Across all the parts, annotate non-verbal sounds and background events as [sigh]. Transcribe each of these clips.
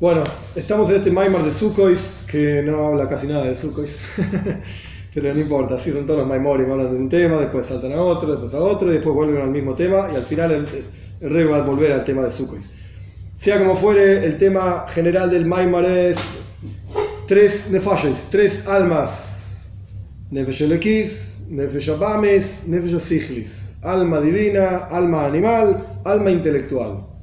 Bueno, estamos en este Maimar de Sukhois, que no habla casi nada de Sukhois, [laughs] pero no importa, así son todos los Maimorim, hablan de un tema, después saltan a otro, después a otro, y después vuelven al mismo tema, y al final el, el rey va a volver al tema de Sukhois. Sea como fuere, el tema general del Maimar es tres nefashis, tres almas, Nefesh Elekis, Nefesh Abames, Nefesh alma divina, alma animal, alma intelectual.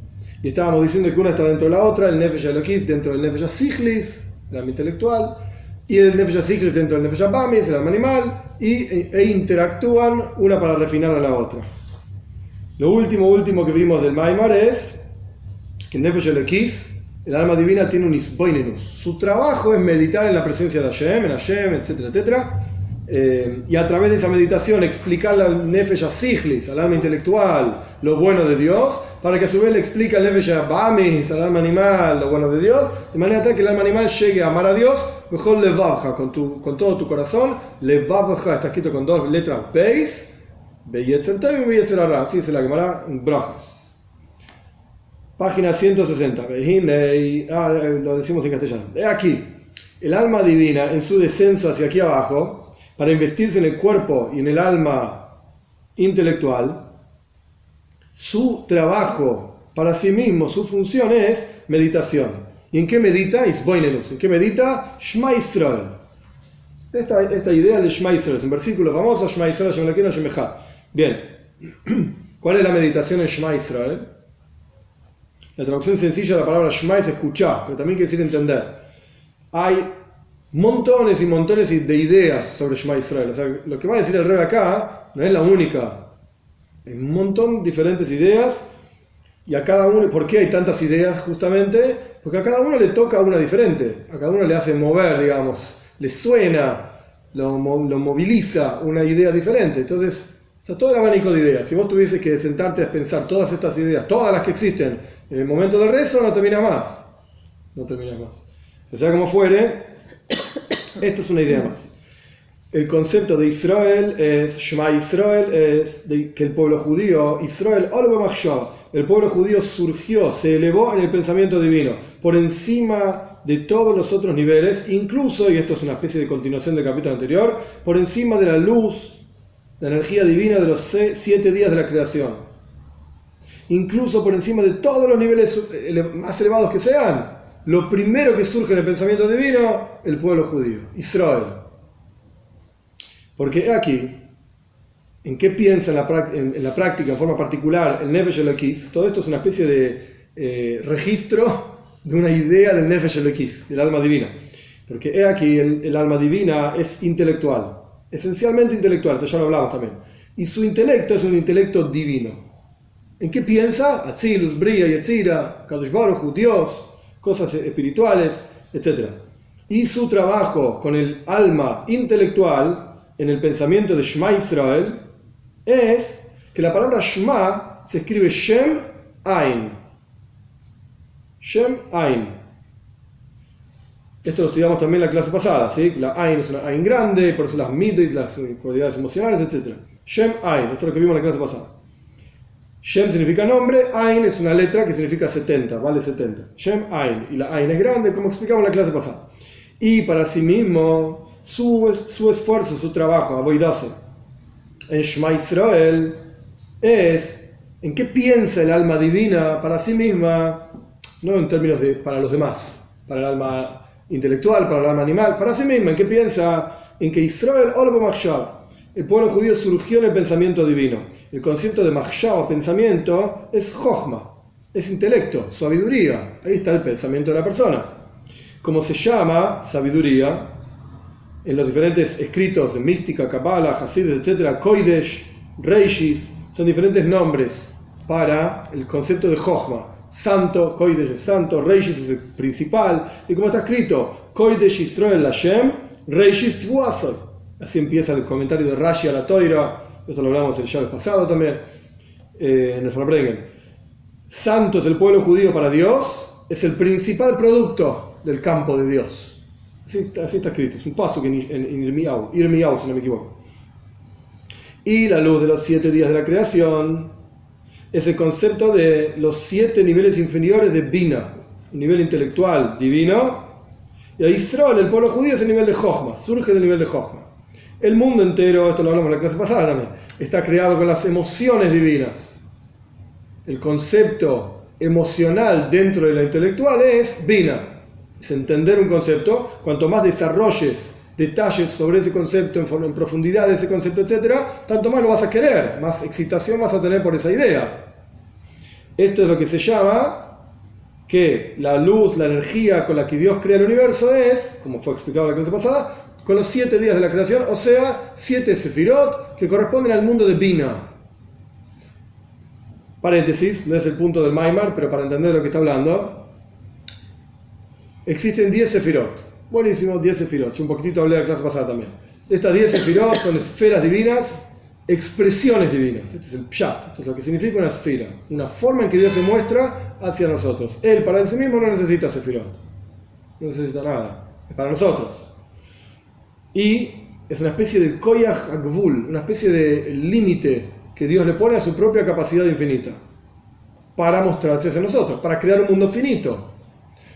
Y estábamos diciendo que una está dentro de la otra, el Nefesh Elokis dentro del Nefesh Siglis, el alma intelectual, y el Nefesh Siglis dentro del Nefesh Abamis, el alma animal, y, e, e, interactúan una para refinar a la otra. Lo último, último que vimos del Maimar es que el Nefesh Elokis, el alma divina, tiene un isboinenus. Su trabajo es meditar en la presencia de Hashem, en Hashem, etcétera, etcétera. Eh, y a través de esa meditación explicarle al Nefesh Siglis, al alma intelectual, lo bueno de Dios, para que a su vez le explique al Nefesh Bamis, al alma animal, lo bueno de Dios, de manera tal que el alma animal llegue a amar a Dios, mejor le baja con, tu, con todo tu corazón, le baja, está escrito con dos letras, Beis, Beyetzer y Beyetzer así se la en Brajas. Página 160, ah, lo decimos en castellano. Aquí, el alma divina en su descenso hacia aquí abajo, para investirse en el cuerpo y en el alma intelectual, su trabajo para sí mismo, su función es meditación. ¿Y en qué medita? ¿En qué medita? Shema. Esta, esta idea de Shema Israel es un versículo famoso, Shema Israel, Bien, [clears throat] ¿cuál es la meditación en Shema? La traducción sencilla de la palabra Shema es escuchar, pero también quiere decir entender. Hay montones y montones de ideas sobre Shema Israel. O sea, lo que va a decir el rey acá no es la única hay un montón de diferentes ideas y a cada uno, ¿por qué hay tantas ideas justamente? Porque a cada uno le toca una diferente, a cada uno le hace mover, digamos, le suena, lo, lo moviliza una idea diferente. Entonces, está todo el abanico de ideas. Si vos tuvieses que sentarte a pensar todas estas ideas, todas las que existen, en el momento del rezo, no terminas más. No terminas más. Sea como fuere, esto es una idea más. El concepto de Israel es, Shema Israel, es que el pueblo judío, Israel, el pueblo judío surgió, se elevó en el pensamiento divino, por encima de todos los otros niveles, incluso, y esto es una especie de continuación del capítulo anterior, por encima de la luz, la energía divina de los siete días de la creación. Incluso por encima de todos los niveles más elevados que sean, lo primero que surge en el pensamiento divino, el pueblo judío, Israel. Porque aquí, ¿en qué piensa en la, práctica, en forma particular, el Nefesh Elokis? Todo esto es una especie de eh, registro de una idea del Nefesh Elokis, del alma divina. Porque he aquí, el, alma divina es intelectual, esencialmente intelectual, esto ya lo hablamos también. Y su intelecto es un intelecto divino. ¿En qué piensa? Atzilus, Bria, Yetzira, Kadosh Baruch Dios, cosas espirituales, etc. Y su trabajo con el alma intelectual en el pensamiento de Shema Israel es que la palabra Shema se escribe Shem Ain. Shem Ain. Esto lo estudiamos también en la clase pasada, ¿sí? La Ain es una Ain grande, por eso las midis, las cualidades emocionales, etc. Shem Ain, esto es lo que vimos en la clase pasada. Shem significa nombre, Ain es una letra que significa 70, vale 70. Shem Ain, y la Ain es grande, como explicamos en la clase pasada. Y para sí mismo, su, su esfuerzo, su trabajo, aboidase, en Shema Israel, es en qué piensa el alma divina para sí misma, no en términos de para los demás, para el alma intelectual, para el alma animal, para sí misma, en qué piensa en que Israel, el pueblo judío surgió en el pensamiento divino. El concepto de Machshab, pensamiento, es Jochma, es intelecto, sabiduría. Ahí está el pensamiento de la persona. Como se llama sabiduría, en los diferentes escritos de mística, Kabbalah, Hasidus, etc., Koidesh, Reishis, son diferentes nombres para el concepto de Jochma. Santo, Koidesh es santo, Reishis es el principal, y como está escrito, Koidesh Israel Hashem, Reishis Tvuasoy. Así empieza el comentario de Rashi a la Toira, esto lo hablamos el vez pasado también, eh, en el Farbrengen. Santo es el pueblo judío para Dios, es el principal producto del campo de Dios. Así, está escrito, es un paso en, en, en Irmiau, si no me equivoco. Y la luz de los siete días de la creación es el concepto de los siete niveles inferiores de Bina. nivel intelectual divino, y a Israel, el pueblo judío, es el nivel de Jochma, surge del nivel de Jochma. El mundo entero, esto lo hablamos en la clase pasada también, está creado con las emociones divinas. El concepto emocional dentro de la intelectual es Vina, es entender un concepto. Cuanto más desarrolles detalles sobre ese concepto, en, profundidad de ese concepto, etc., tanto más lo vas a querer, más excitación vas a tener por esa idea. Esto es lo que se llama que la luz, la energía con la que Dios crea el universo es, como fue explicado en la clase pasada, con los siete días de la creación, o sea, siete sefirot que corresponden al mundo de. Paréntesis, no es el punto del Maimar, pero para entender lo que está hablando, existen 10 sefirot. Buenísimo, 10 sefirot. Un poquitito hablé en la clase pasada también. Estas 10 sefirot son esferas divinas, expresiones divinas. Este es el pshat, esto es lo que significa una esfera, una forma en que Dios se muestra hacia nosotros. Él para sí mismo no necesita sefirot, no necesita nada, es para nosotros. Y es una especie de koyach agvul, una especie de límite que Dios le pone a su propia capacidad infinita para mostrarse hacia nosotros, para crear un mundo finito.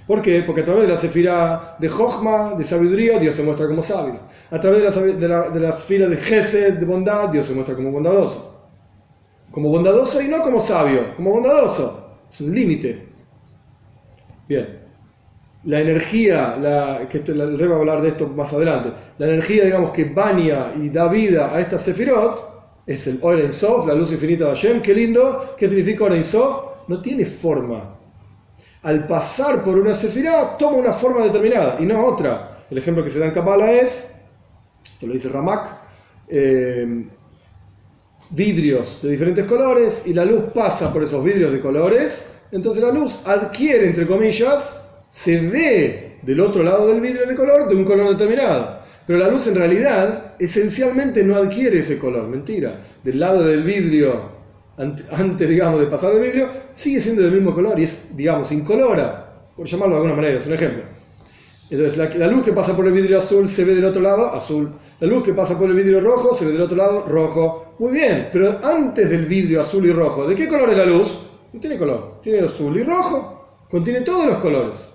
¿Por qué? Porque a través de la sefira de Jochma, de sabiduría, Dios se muestra como sabio. A través de la, de la, sefira de Gesed, de bondad, Dios se muestra como bondadoso. Como bondadoso y no como sabio, como bondadoso. Es un límite. Bien la energía, la, que el rey va hablar de esto más adelante, la energía, digamos, que baña y da vida a esta Sefirot, es el Oren Sof, la luz infinita de Hashem, qué lindo, ¿qué significa Oren Sof? No tiene forma. Al pasar por una Sefirot, toma una forma determinada y no otra. El ejemplo que se da en Kabbalah es, esto lo dice Ramak, eh, vidrios de diferentes colores y la luz pasa por esos vidrios de colores, entonces la luz adquiere, entre comillas, se ve del otro lado del vidrio de color de un color determinado. Pero la luz en realidad esencialmente no adquiere ese color, mentira. Del lado del vidrio, antes digamos de pasar del vidrio, sigue siendo del mismo color y es, digamos, incolora, por llamarlo de alguna manera, es un ejemplo. Entonces la, la, luz que pasa por el vidrio azul se ve del otro lado, azul. La luz que pasa por el vidrio rojo se ve del otro lado, rojo. Muy bien, pero antes del vidrio azul y rojo, ¿de qué color es la luz? No tiene color, tiene azul y rojo, contiene todos los colores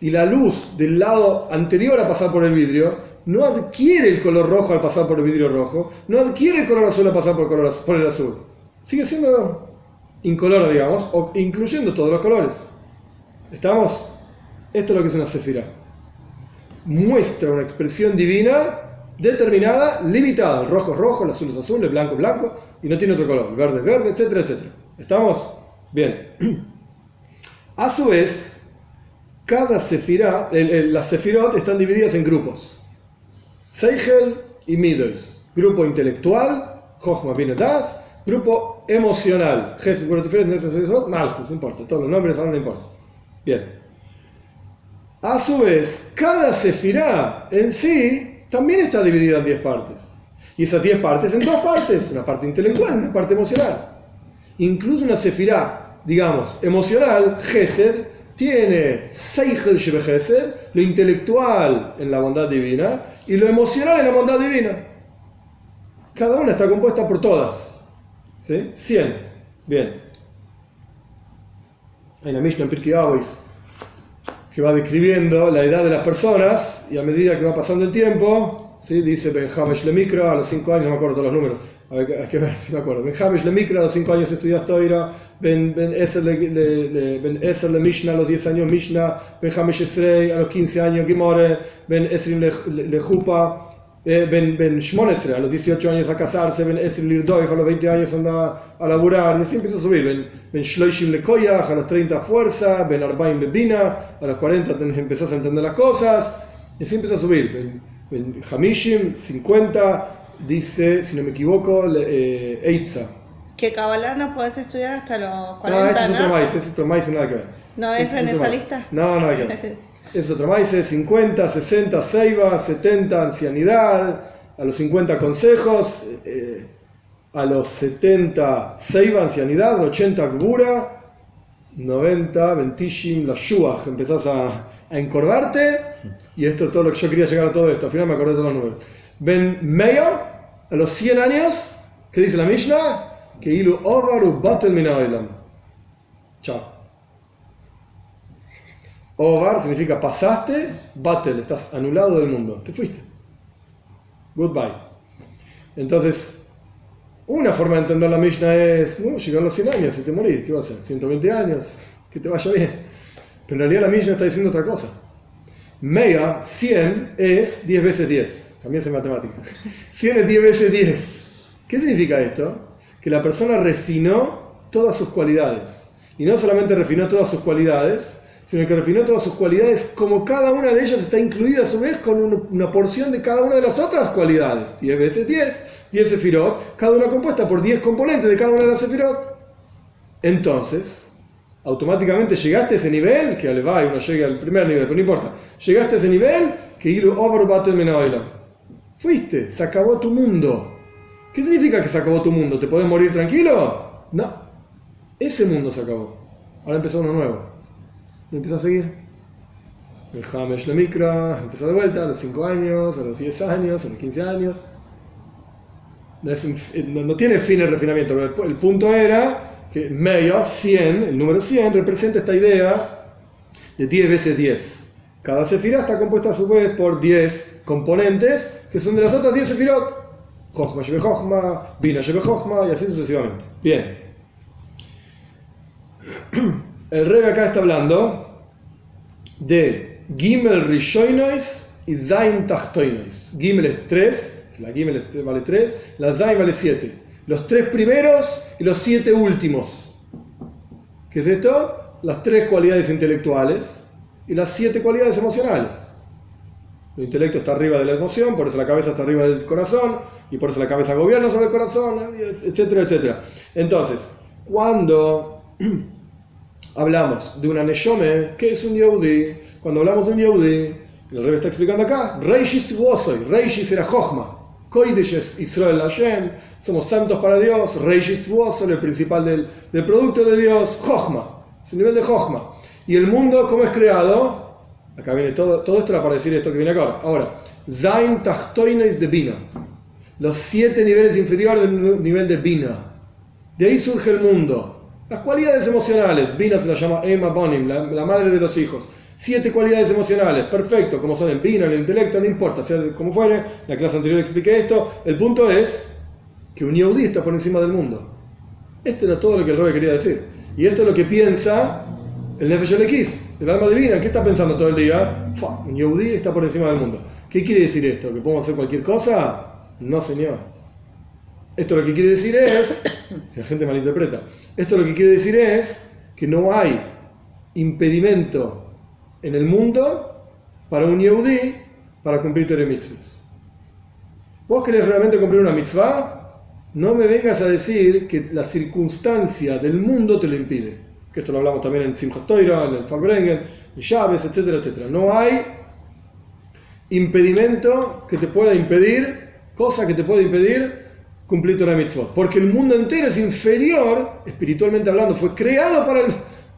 y la luz del lado anterior a pasar por el vidrio no adquiere el color rojo al pasar por el vidrio rojo, no adquiere el color azul al pasar por el, color, por el azul. Sigue siendo incoloro, digamos, o incluyendo todos los colores. ¿Estamos? Esto es lo que es una cefira. Muestra una expresión divina determinada, limitada. El rojo es rojo, el azul es azul, el blanco es blanco, y no tiene otro color. El verde es verde, etcétera, etcétera. ¿Estamos? Bien. [clears throat] A su vez, cada sefirá, las sefirot están divididas en grupos. Seigel y Midos. Grupo intelectual, Jochma Das. Grupo emocional, Malchus, no importa, todos los nombres ahora no importa. Bien. A su vez, cada sefirá en sí también está dividida en 10 partes. Y esas 10 partes en dos partes, una parte intelectual y una parte emocional. Incluso una sefirá, digamos, emocional, Gesed, tiene Seichel Shebechesed, lo intelectual en la bondad divina y lo emocional en la bondad divina. Cada una está compuesta por todas. ¿Sí? 100. Bien. Hay la Mishnah en Pirkei que va describiendo la edad de las personas y a medida que va pasando el tiempo, ¿sí? dice Benjamin Lemikra a los 5 años, no me acuerdo todos los números, hay que ver [laughs] si me acuerdo. Benjamin Lemikra a los 5 años estudias Toira, Ben, ben Eser le, Mishnah a los 10 años Mishnah, Ben Hamish a los 15 años Gimore, Ben Esrim le, Jupa, eh, Ben, ben Shmonesre a los 18 años a casarse, Ben Esrim Lirdoif a los 20 años anda a laburar, y así empieza a subir. Ben, ben Shloishim le Koyach a los 30 fuerza, Ben Arbaim Bebina a los 40 empezás a entender las cosas, y así empieza a subir. Ben, ben Hamishim 50 dice, si no me equivoco, eh, Eitza que Kabbalah no puedes estudiar hasta los 40 No, este es otro maíz, es otro maíz, nada que ver. ¿No es, en esa lista? No, nada que ver. es otro maíz, 50, 60, Seiba, 70, ancianidad, a los 50 consejos, eh, a los 70, Seiba, ancianidad, 80, Gbura, 90, Ventishim, la Shuach, empezás a, a encorvarte, y esto es todo lo que yo quería llegar a todo esto, al final me acordé de todos los números. Ben Meir, a los 100 años, ¿qué dice la Mishnah? Que ilu ovaru batel Chao. Ovar significa pasaste, batel, estás anulado del mundo, te fuiste. Goodbye. Entonces, una forma de entender la Mishnah es, no, llegaron los 100 años y te morís, ¿qué va a hacer? 120 años, que te vaya bien. Pero en realidad la Mishnah está diciendo otra cosa. Mega, 100, es 10 veces 10. También es matemática. 100 es [laughs] 10 veces 10. ¿Qué significa esto? Que la persona refinó todas sus cualidades. Y no solamente refinó todas sus cualidades, sino que refinó todas sus cualidades como cada una de ellas está incluida a su vez con una porción de cada una de las otras cualidades. 10 veces 10, 10 sefirot, cada una compuesta por 10 componentes de cada una de las sefirot. Entonces, automáticamente llegaste a ese nivel, que va y uno llega al primer nivel, pero no importa, llegaste a ese nivel que ilu over Fuiste, se acabó tu mundo. ¿Qué significa que se acabó tu mundo? ¿Te puedes morir tranquilo? No. Ese mundo se acabó. Ahora empezó uno nuevo. Y empieza a seguir. El Hamesh Mikra empieza de vuelta a los 5 años, a los 10 años, a los 15 años. No, tiene fin el refinamiento, pero el, punto era que medio 100, el número 100, representa esta idea de 10 veces 10. Cada sefirá está compuesta a su vez por 10 componentes que son de las otras 10 sefirot. Jochma lleve Jochma, Bina lleve Jochma y así sucesivamente. Bien. [clears throat] El rey acá está hablando de Gimel Rishoinois y Zain Tachtoinois. Gimel es 3, la Gimel vale 3, la Zain vale 7. Los tres primeros y los siete últimos. ¿Qué es esto? Las tres cualidades intelectuales y las siete cualidades emocionales. El intelecto está arriba de la emoción, por eso la cabeza está arriba del corazón, y por eso la cabeza gobierna sobre el corazón, etcétera, etcétera. Entonces, cuando [clears throat] hablamos de una Neshome, ¿qué es un Yehudi? Cuando hablamos de un Yehudi, el rey está explicando acá, Reishis Tuosoy, Reishis era Jochma, Koidesh Israel Hashem, somos santos para Dios, Reishis Tuosoy, el principal del, del, producto de Dios, Jochma, es el nivel de Jochma. Y el mundo, ¿cómo es creado? Acá viene todo, todo esto para decir esto que viene acá. Ahora, Zain Tachtoines de Bina. Los siete niveles inferiores del nivel de Bina. De ahí surge el mundo. Las cualidades emocionales. Bina se la llama Emma Bonim, la, madre de los hijos. Siete cualidades emocionales, perfecto, como son Bina, en el intelecto, no importa, sea como fuere. La clase anterior expliqué esto. El punto es que un Yehudi está por encima del mundo. Esto era todo lo que el quería decir. Y esto es lo que piensa el Nefesh el alma divina, ¿qué está pensando todo el día? Un Yehudi está por encima del mundo. ¿Qué quiere decir esto? ¿Que podemos hacer cualquier cosa? No, señor. Esto lo que quiere decir es, [coughs] la gente malinterpreta, esto lo que quiere decir es que no hay impedimento en el mundo para un Yehudi para cumplir Tere Mitzvahs. ¿Vos querés realmente cumplir una mitzvah? No me vengas a decir que la circunstancia del mundo te lo impide que esto lo hablamos también en Simchas Toira, en el en Llaves, etcétera, etcétera. No hay impedimento que te pueda impedir, cosa que te pueda impedir cumplir Torah Mitzvot. Porque el mundo entero es inferior, espiritualmente hablando, fue creado para,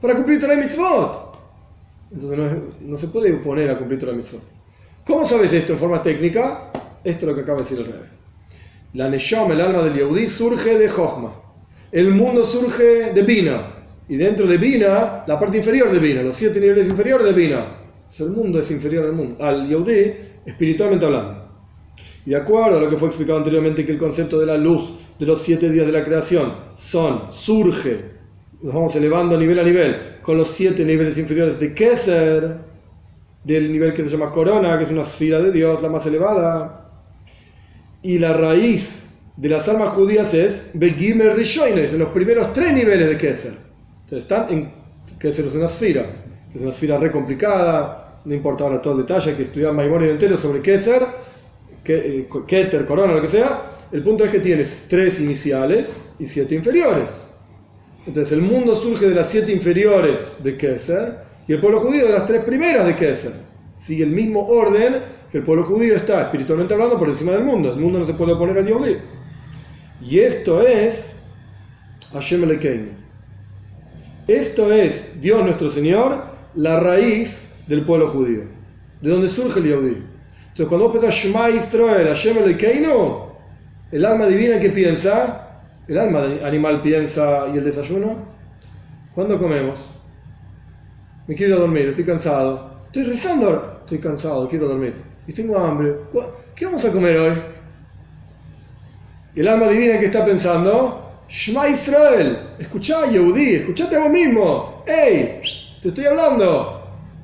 para cumplir Torah Mitzvot. Entonces no, no, se puede oponer a cumplir Torah Mitzvot. ¿Cómo sabes esto en forma técnica? Esto es lo que acaba de decir el rey. La Neshama, el alma del Yehudi, surge de Jochma. El mundo surge de Bina. Y dentro de Bina, la parte inferior de Bina, los siete niveles inferiores de Bina. el mundo es inferior al mundo, al Yehudi, espiritualmente hablando. Y de acuerdo a lo que fue explicado anteriormente, que el concepto de la luz de los siete días de la creación son, surge, nos vamos elevando nivel a nivel, con los siete niveles inferiores de Keser, del nivel que se llama Corona, que es una esfera de Dios, la más elevada. Y la raíz de las almas judías es Begimer Rishoines, en los primeros tres niveles de Keser. Entonces están en que es una esfera, que es una esfera re complicada, no importa ahora todo el detalle, hay que estudiar Maimónides entero sobre Keser, eh, Keter, Corona, lo que sea. El punto es que tienes tres iniciales y siete inferiores. Entonces el mundo surge de las siete inferiores de Keser y el pueblo judío de las tres primeras de Keser. Sigue el mismo orden que el pueblo judío está espiritualmente hablando por encima del mundo. El mundo no se puede oponer al Yehudi. Y esto es Hashem Elekeinu. Esto es, Dios nuestro Señor, la raíz del pueblo judío. De donde surge el Yehudi. Entonces, cuando vos pensás Shema Israel, Hashem el alma divina que piensa, el alma animal piensa y el desayuno, ¿cuándo comemos? me quiero dormir, estoy cansado. Estoy rezando ahora, estoy cansado, quiero dormir. Y tengo hambre. ¿Qué vamos a comer hoy? Y el alma divina que está pensando, Shema Israel, escuchá Yehudi, escuchate a vos mismo. ¡Ey! Te estoy hablando.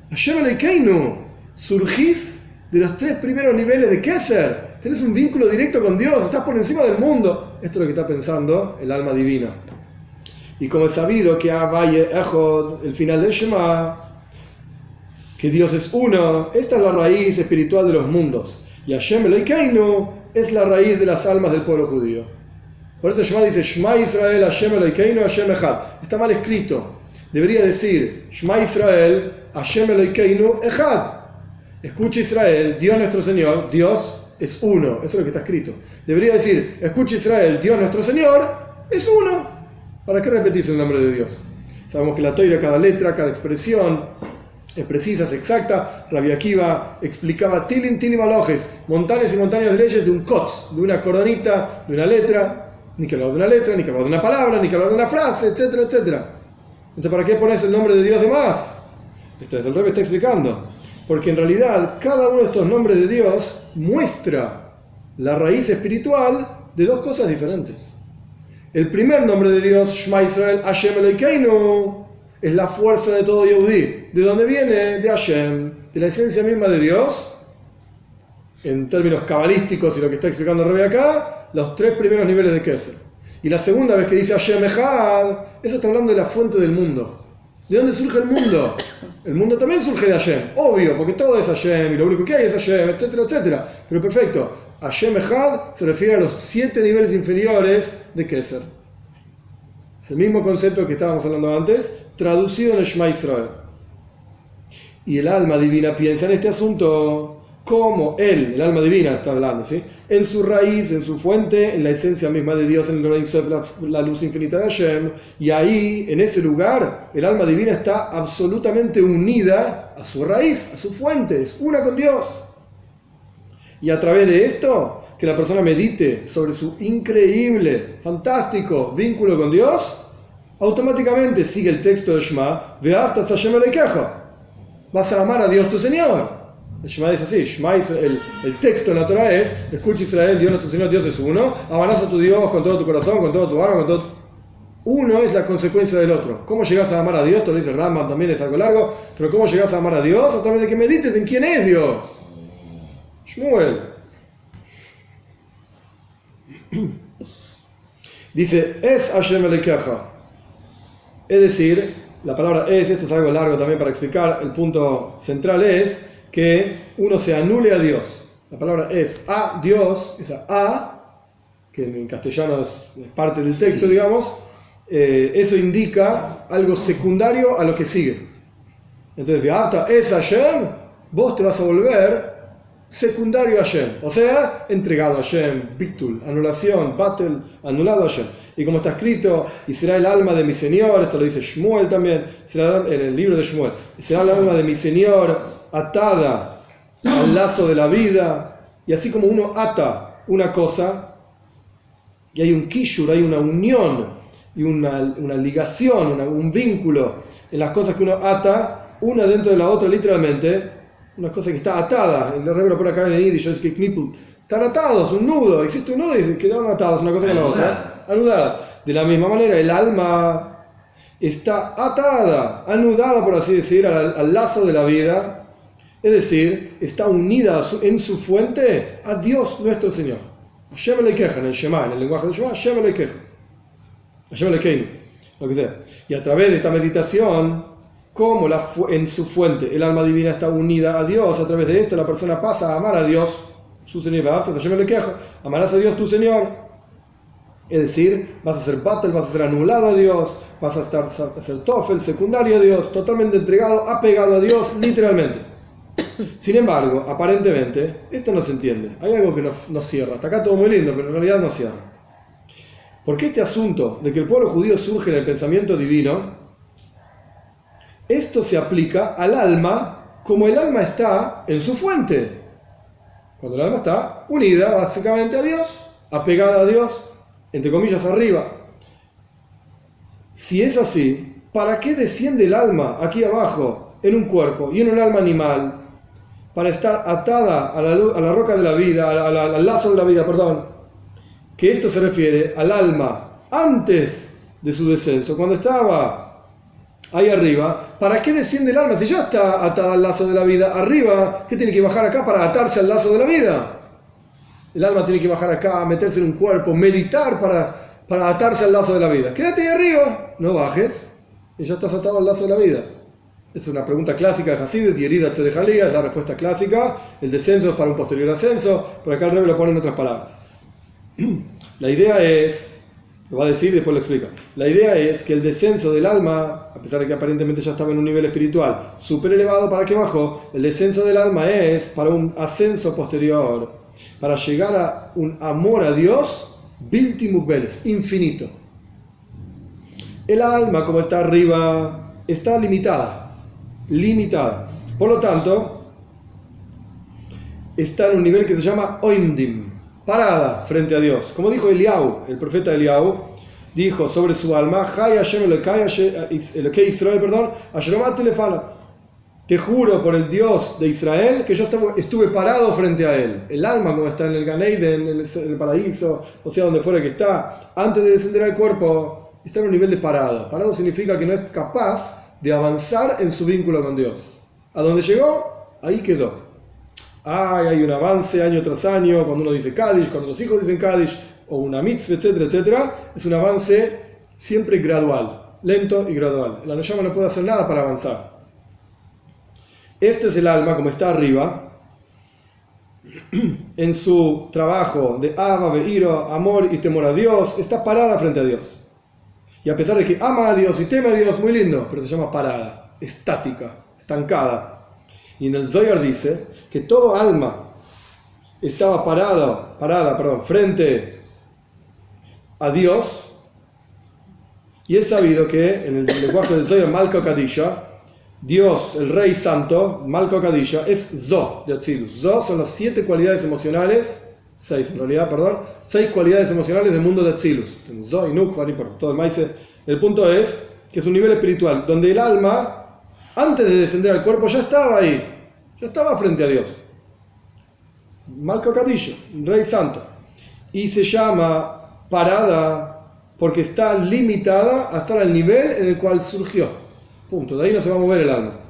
Hashem Keinu, surgís de los tres primeros niveles de Keser. Tenés un vínculo directo con Dios, estás por encima del mundo. Esto es lo que está pensando el alma divina. Y como es sabido que Valle Ejod, el final de Shema, que Dios es uno, esta es la raíz espiritual de los mundos. Y Hashem Eloikeinu es la raíz de las almas del pueblo judío. Por eso Shema dice Shema Israel, Hashem Eloikeinu, Hashem Echad. Está mal escrito. Debería decir Shema Israel, Hashem Eloikeinu, Echad. Escucha Israel, Dios nuestro Señor, Dios es uno. Eso es lo que está escrito. Debería decir, escucha Israel, Dios nuestro Señor es uno. ¿Para qué repetís el nombre de Dios? Sabemos que la toira, cada letra, cada expresión es precisa, es exacta. Rabbi Akiva explicaba tilim tilim alojes, montañas y montañas de leyes de un kotz, de una coronita, de una letra, ni que hablar de una letra, ni que hablar de una palabra, ni que hablar de una frase, etcétera, etcétera. Entonces, ¿para qué pones el nombre de Dios de más? Este es el rey está explicando. Porque en realidad cada uno de estos nombres de Dios muestra la raíz espiritual de dos cosas diferentes. El primer nombre de Dios, Shema Israel, Hashem Eloikeinu, es la fuerza de todo Yehudi. ¿De dónde viene? De Hashem, de la esencia misma de Dios. En términos cabalísticos y lo que está explicando rey acá, los tres primeros niveles de Keser. Y la segunda vez que dice Hashem Echad, eso está hablando de la fuente del mundo. ¿De dónde surge el mundo? El mundo también surge de Hashem, obvio, porque todo es Hashem y lo único que hay es Hashem, etcétera, etcétera. Pero perfecto, Hashem Echad se refiere a los siete niveles inferiores de Keser. Es el mismo concepto que estábamos hablando antes, traducido en el Shema Israel. Y el alma divina piensa en este asunto como él, el alma divina está hablando, ¿sí? en su raíz, en su fuente, en la esencia misma de Dios, en el la, la luz infinita de Hashem, y ahí, en ese lugar, el alma divina está absolutamente unida a su raíz, a su fuente, es una con Dios. Y a través de esto, que la persona medite sobre su increíble, fantástico vínculo con Dios, automáticamente sigue el texto de Shema, vas a amar a Dios tu Señor. El Shema es así, Shema el, el, texto natural es, escucha Israel, Dios nuestro Señor, Dios es uno, amarás a tu Dios con todo tu corazón, con todo tu alma, con todo... Uno es la consecuencia del otro. ¿Cómo llegas a amar a Dios? Esto lo dice Rambam, también es algo largo, pero ¿cómo llegas a amar a Dios? A través de que medites en quién es Dios. Shmuel. [clears throat] Dice, es Hashem Elekecha. Es decir, la palabra es, esto es algo largo también para explicar, el punto central es que uno se anule a Dios. La palabra es a Dios, esa a, que en castellano es, parte del texto, digamos, eh, eso indica algo secundario a lo que sigue. Entonces, hasta es Hashem, vos te vas a volver secundario a Hashem, o sea, entregado a Hashem, Bitul, anulación, Battle, anulado a Hashem. Y como está escrito, y será el alma de mi Señor, esto lo dice Shmuel también, será en el libro de Shmuel, será el alma de mi Señor atada al lazo de la vida, y así como uno ata una cosa, y hay un kishur, hay una unión y una, ligación, un vínculo en las cosas que uno ata, una dentro de la otra literalmente, una cosa que está atada, el rey por acá en el Yiddish, están atados, un nudo, existe un nudo y quedan atados una cosa con la otra, anudadas. De la misma manera, el alma está atada, anudada, por así decir, al lazo de la vida, es decir, está unida en su fuente a Dios nuestro Señor. Hashem en el Shema, en el lenguaje del Shema, Hashem. Hashem lo que sea. Y a través de esta meditación, como en su fuente el alma divina está unida a Dios, a través de esto la persona pasa a amar a Dios, su Señor, amarás a Dios tu Señor. Es decir, vas a ser battle, vas a ser anulado a Dios, vas a, estar, a ser tofel, secundario a Dios, totalmente entregado, apegado a Dios, literalmente. Sin embargo, aparentemente, esto no se entiende. Hay algo que no, cierra. Hasta acá todo muy lindo, pero en realidad no cierra. Porque este asunto de que el pueblo judío surge en el pensamiento divino, esto se aplica al alma como el alma está en su fuente. Cuando el alma está unida básicamente a Dios, apegada a Dios, entre comillas arriba. Si es así, ¿para qué desciende el alma aquí abajo en un cuerpo y en un alma animal para estar atada a la, a la roca de la vida, al lazo de la vida, perdón, que esto se refiere al alma antes de su descenso, cuando estaba ahí arriba, ¿para qué desciende el alma? Si ya está atada al lazo de la vida arriba, ¿qué tiene que bajar acá para atarse al lazo de la vida? El alma tiene que bajar acá, meterse en un cuerpo, meditar para, para atarse al lazo de la vida. Quédate ahí arriba, no bajes, y ya estás atado al lazo de la vida. Es una pregunta clásica de Hasides y herida de Jalía, es la respuesta clásica. El descenso es para un posterior ascenso, pero acá el rey lo pone en otras palabras. [clears throat] La idea es, lo va a decir y después lo explica. La idea es que el descenso del alma, a pesar de que aparentemente ya estaba en un nivel espiritual súper elevado para que bajó, el descenso del alma es para un ascenso posterior, para llegar a un amor a Dios, Biltimubeles, infinito. El alma, como está arriba, está limitada limitada. Por lo tanto, está en un nivel que se llama oimdim, parada frente a Dios. Como dijo Eliau, el profeta Eliau, dijo sobre su alma, Israel, perdón, te juro por el Dios de Israel que yo estuve parado frente a él. El alma, como está en el Ganeiden, en el paraíso, o sea, donde fuera que está, antes de descender al cuerpo, está en un nivel de parado. Parado significa que no es capaz de avanzar en su vínculo con Dios. A donde llegó, ahí quedó. Ay, hay un avance año tras año, cuando uno dice Kaddish, cuando los hijos dicen Kaddish, o una mitzvah, etcétera, etcétera, es un avance siempre gradual, lento y gradual. La Neyama no puede hacer nada para avanzar. Este es el alma, como está arriba, en su trabajo de Abba, Beiro, amor y temor a Dios, está parada frente a Dios. Y a pesar de que ama a Dios y teme a Dios, muy lindo, pero se llama parada, estática, estancada. Y en el Zohar dice que todo alma estaba parada, parada, perdón, frente a Dios. Y es sabido que en el lenguaje del Zohar, Malka Kadisha, Dios, el Rey Santo, Malka Kadisha, es Zo de Atzilus. Zo son las siete cualidades emocionales seis en realidad, perdón, cualidades emocionales del mundo de Atzilus. todo el maíz. El punto es que es un nivel espiritual donde el alma, antes de descender al cuerpo, ya estaba ahí, ya estaba frente a Dios. Malco Cadillo, rey santo. Y se llama parada porque está limitada a estar al nivel en el cual surgió. Punto. De ahí no se va a mover el alma.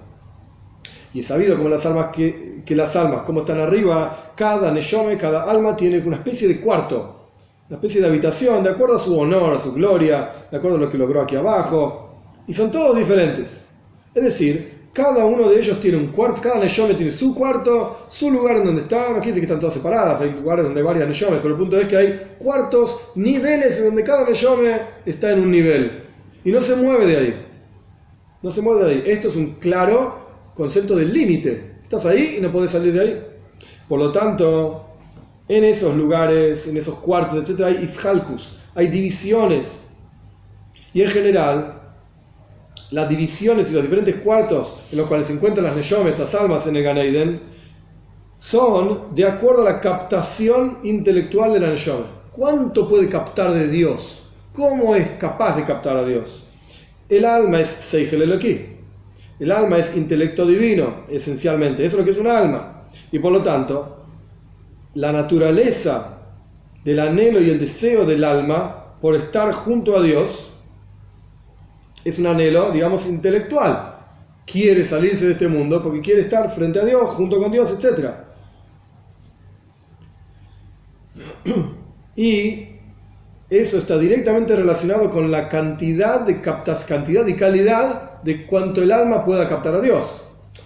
Y es sabido como las almas que, que las almas, como están arriba, cada neshome, cada alma tiene una especie de cuarto, una especie de habitación, de acuerdo a su honor, a su gloria, de acuerdo a lo que logró aquí abajo. Y son todos diferentes. Es decir, cada uno de ellos tiene un cuarto, cada neshome tiene su cuarto, su lugar en donde está. Aquí dice que están todas separadas, hay lugares donde hay varias neshomes, pero el punto es que hay cuartos, niveles en donde cada neshome está en un nivel. Y no se mueve de ahí. No se mueve de ahí. Esto es un claro concepto del límite. Estás ahí y no puedes salir de ahí. Por lo tanto, en esos lugares, en esos cuartos, etc., hay ishalkus, hay divisiones. Y en general, las divisiones y los diferentes cuartos en los cuales se encuentran las neyomes, las almas en el Ganeiden, son de acuerdo a la captación intelectual de la neyome. ¿Cuánto puede captar de Dios? ¿Cómo es capaz de captar a Dios? El alma es Seigel. El alma es intelecto divino, esencialmente. Eso es lo que es un alma. Y por lo tanto, la naturaleza del anhelo y el deseo del alma por estar junto a Dios es un anhelo, digamos, intelectual. Quiere salirse de este mundo porque quiere estar frente a Dios, junto con Dios, etc. [clears throat] Y eso está directamente relacionado con la cantidad de captas, cantidad y calidad de cuanto el alma pueda captar a Dios.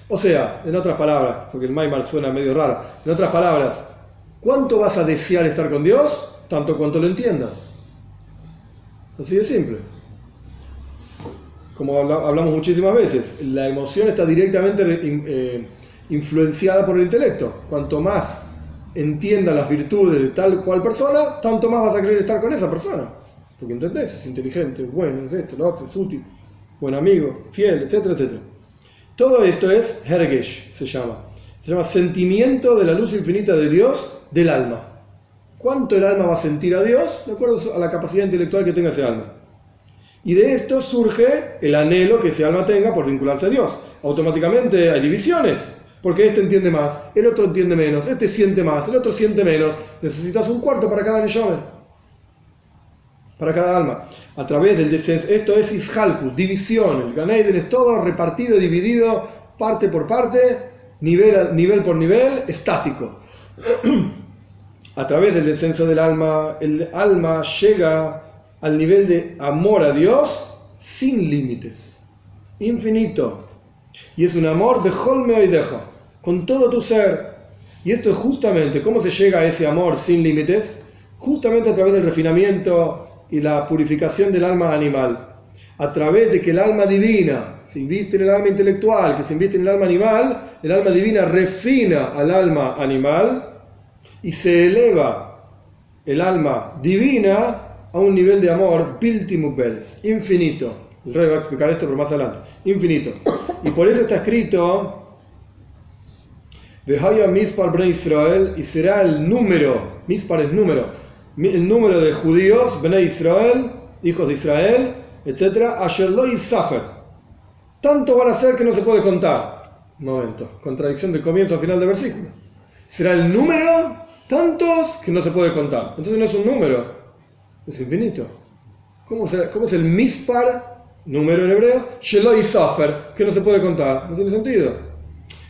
O sea, en otras palabras, porque el Maimar suena medio raro, en otras palabras, ¿cuánto vas a desear estar con Dios? Tanto cuanto lo entiendas. Así de simple. Como hablamos muchísimas veces, la emoción está directamente eh, influenciada por el intelecto. Cuanto más entienda las virtudes de tal cual persona, tanto más vas a querer estar con esa persona. Porque entendés, es inteligente, bueno, es esto, lo es útil, buen amigo, fiel, etcétera, etcétera. Todo esto es Hergesh, se llama. Se llama sentimiento de la luz infinita de Dios del alma. ¿Cuánto el alma va a sentir a Dios? De acuerdo a la capacidad intelectual que tenga ese alma. Y de esto surge el anhelo que ese alma tenga por vincularse a Dios. automáticamente hay divisiones, porque este entiende más, el otro entiende menos, este siente más, el otro siente menos. Necesitas un cuarto para cada Neshomer, para cada alma. A través del descenso, esto es Ishalkus, división. El Ganeiden es todo repartido, dividido, parte por parte, nivel, nivel por nivel, estático. [clears throat] a través del descenso del alma, el alma llega al nivel de amor a Dios sin límites, infinito. Y es un amor de holme y deja, con todo tu ser. Y esto es justamente, ¿cómo se llega a ese amor sin límites? Justamente a través del refinamiento y la purificación del alma animal. A través de que el alma divina se inviste en el alma intelectual, que se inviste en el alma animal, el alma divina refina al alma animal y se eleva el alma divina a un nivel de amor infinito. El rey va a explicar esto, pero más adelante. Infinito. Y por eso está escrito Vehaya Mispar Israel y será el número, Mispar es número, el número de judíos, Ben Israel, hijos de Israel, etc. Asher lo Tanto van a ser que no se puede contar. Un momento, contradicción de comienzo al final del versículo. Será el número tantos que no se puede contar. Entonces no es un número, es infinito. ¿Cómo, es el mispar, número en hebreo? Sheloi Safer, que no se puede contar. No tiene sentido.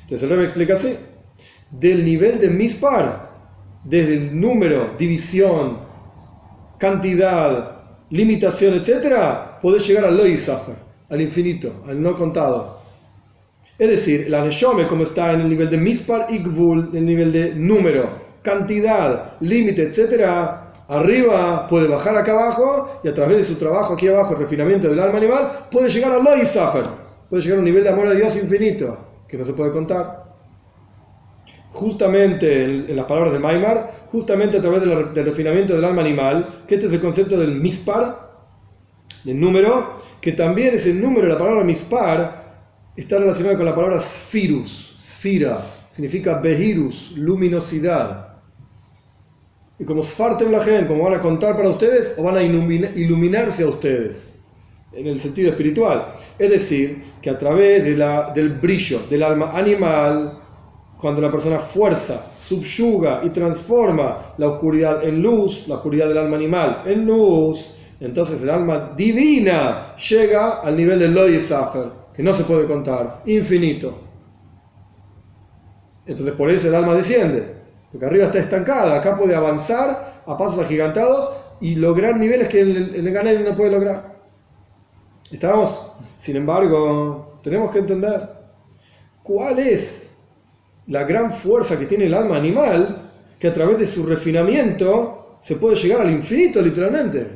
Entonces el rey explica así. Del nivel de mispar, desde el número, división, cantidad, limitación, etc., puede llegar al Loi Safer, al infinito, al no contado. Es decir, la Neshome, como está en el nivel de mispar y el nivel de número, cantidad, límite, etc., arriba puede bajar acá abajo y a través de su trabajo aquí abajo, el refinamiento del alma animal, puede llegar a Loi Safer, puede llegar a un nivel de amor a Dios infinito, que no se puede contar. Justamente en, las palabras de Maimar, justamente a través del, refinamiento del alma animal, que este es el concepto del mispar, del número, que también ese número, la palabra mispar, está relacionado con la palabra sfirus, sfira, significa behirus, luminosidad y como Sfartem la gente, como van a contar para ustedes o van a iluminarse a ustedes en el sentido espiritual. Es decir, que a través del brillo del alma animal, cuando la persona fuerza, subyuga y transforma la oscuridad en luz, la oscuridad del alma animal en luz, entonces el alma divina llega al nivel del Loy que no se puede contar, infinito. Entonces por eso el alma desciende. Porque arriba está estancada, acá puede avanzar a pasos agigantados y lograr niveles que en el, en no puede lograr. ¿Estamos? Sin embargo, tenemos que entender cuál es la gran fuerza que tiene el alma animal que a través de su refinamiento se puede llegar al infinito literalmente.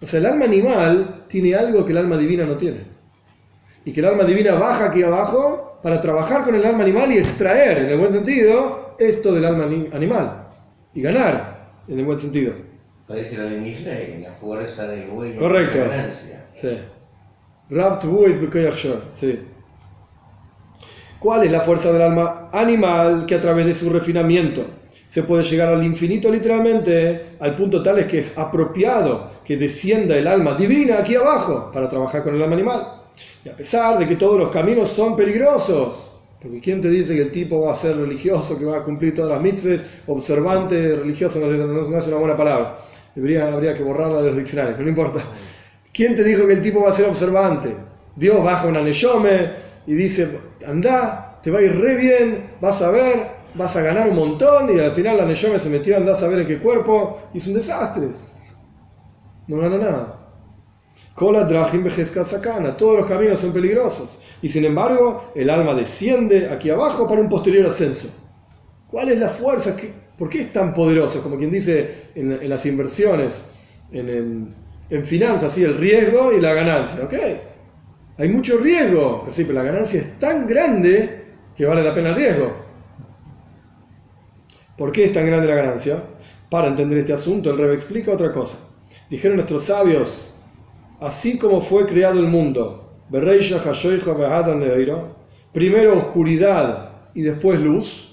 O sea, el alma animal tiene algo que el alma divina no tiene. Y que el alma divina baja aquí abajo para trabajar con el alma animal y extraer, en el buen sentido, esto del alma animal y ganar, en el buen sentido. Parece lo de Mishlei, la fuerza del buey. Correcto. Sí. sí. ¿Cuál es la fuerza del alma animal que a través de su refinamiento se puede llegar al infinito literalmente, al punto tal es que es apropiado que descienda el alma divina aquí abajo para trabajar con el alma animal? Y a pesar de que todos los caminos son peligrosos, porque ¿quién te dice que el tipo va a ser religioso, que va a cumplir todas las mitzvahs, observante, religioso, no, es una buena palabra. Debería, habría que borrarla de los diccionarios, pero no importa. ¿Quién te dijo que el tipo va a ser observante? Dios baja una neyome y dice, anda, te va a ir re bien, vas a ver, vas a ganar un montón, y al final la neyome se metió, anda a saber en qué cuerpo, y es un desastre. No ganó nada. Cola drahim sacana, todos los caminos son peligrosos. Y sin embargo, el alma desciende aquí abajo para un posterior ascenso. ¿Cuál es la fuerza? ¿Por qué es tan poderoso? Como quien dice en, las inversiones, en, finanzas, ¿sí? el riesgo y la ganancia. ¿ok? Hay mucho riesgo, pero sí, pero la ganancia es tan grande que vale la pena el riesgo. ¿Por qué es tan grande la ganancia? Para entender este asunto, el Rebe explica otra cosa. Dijeron nuestros sabios, así como fue creado el mundo, primero oscuridad y después luz.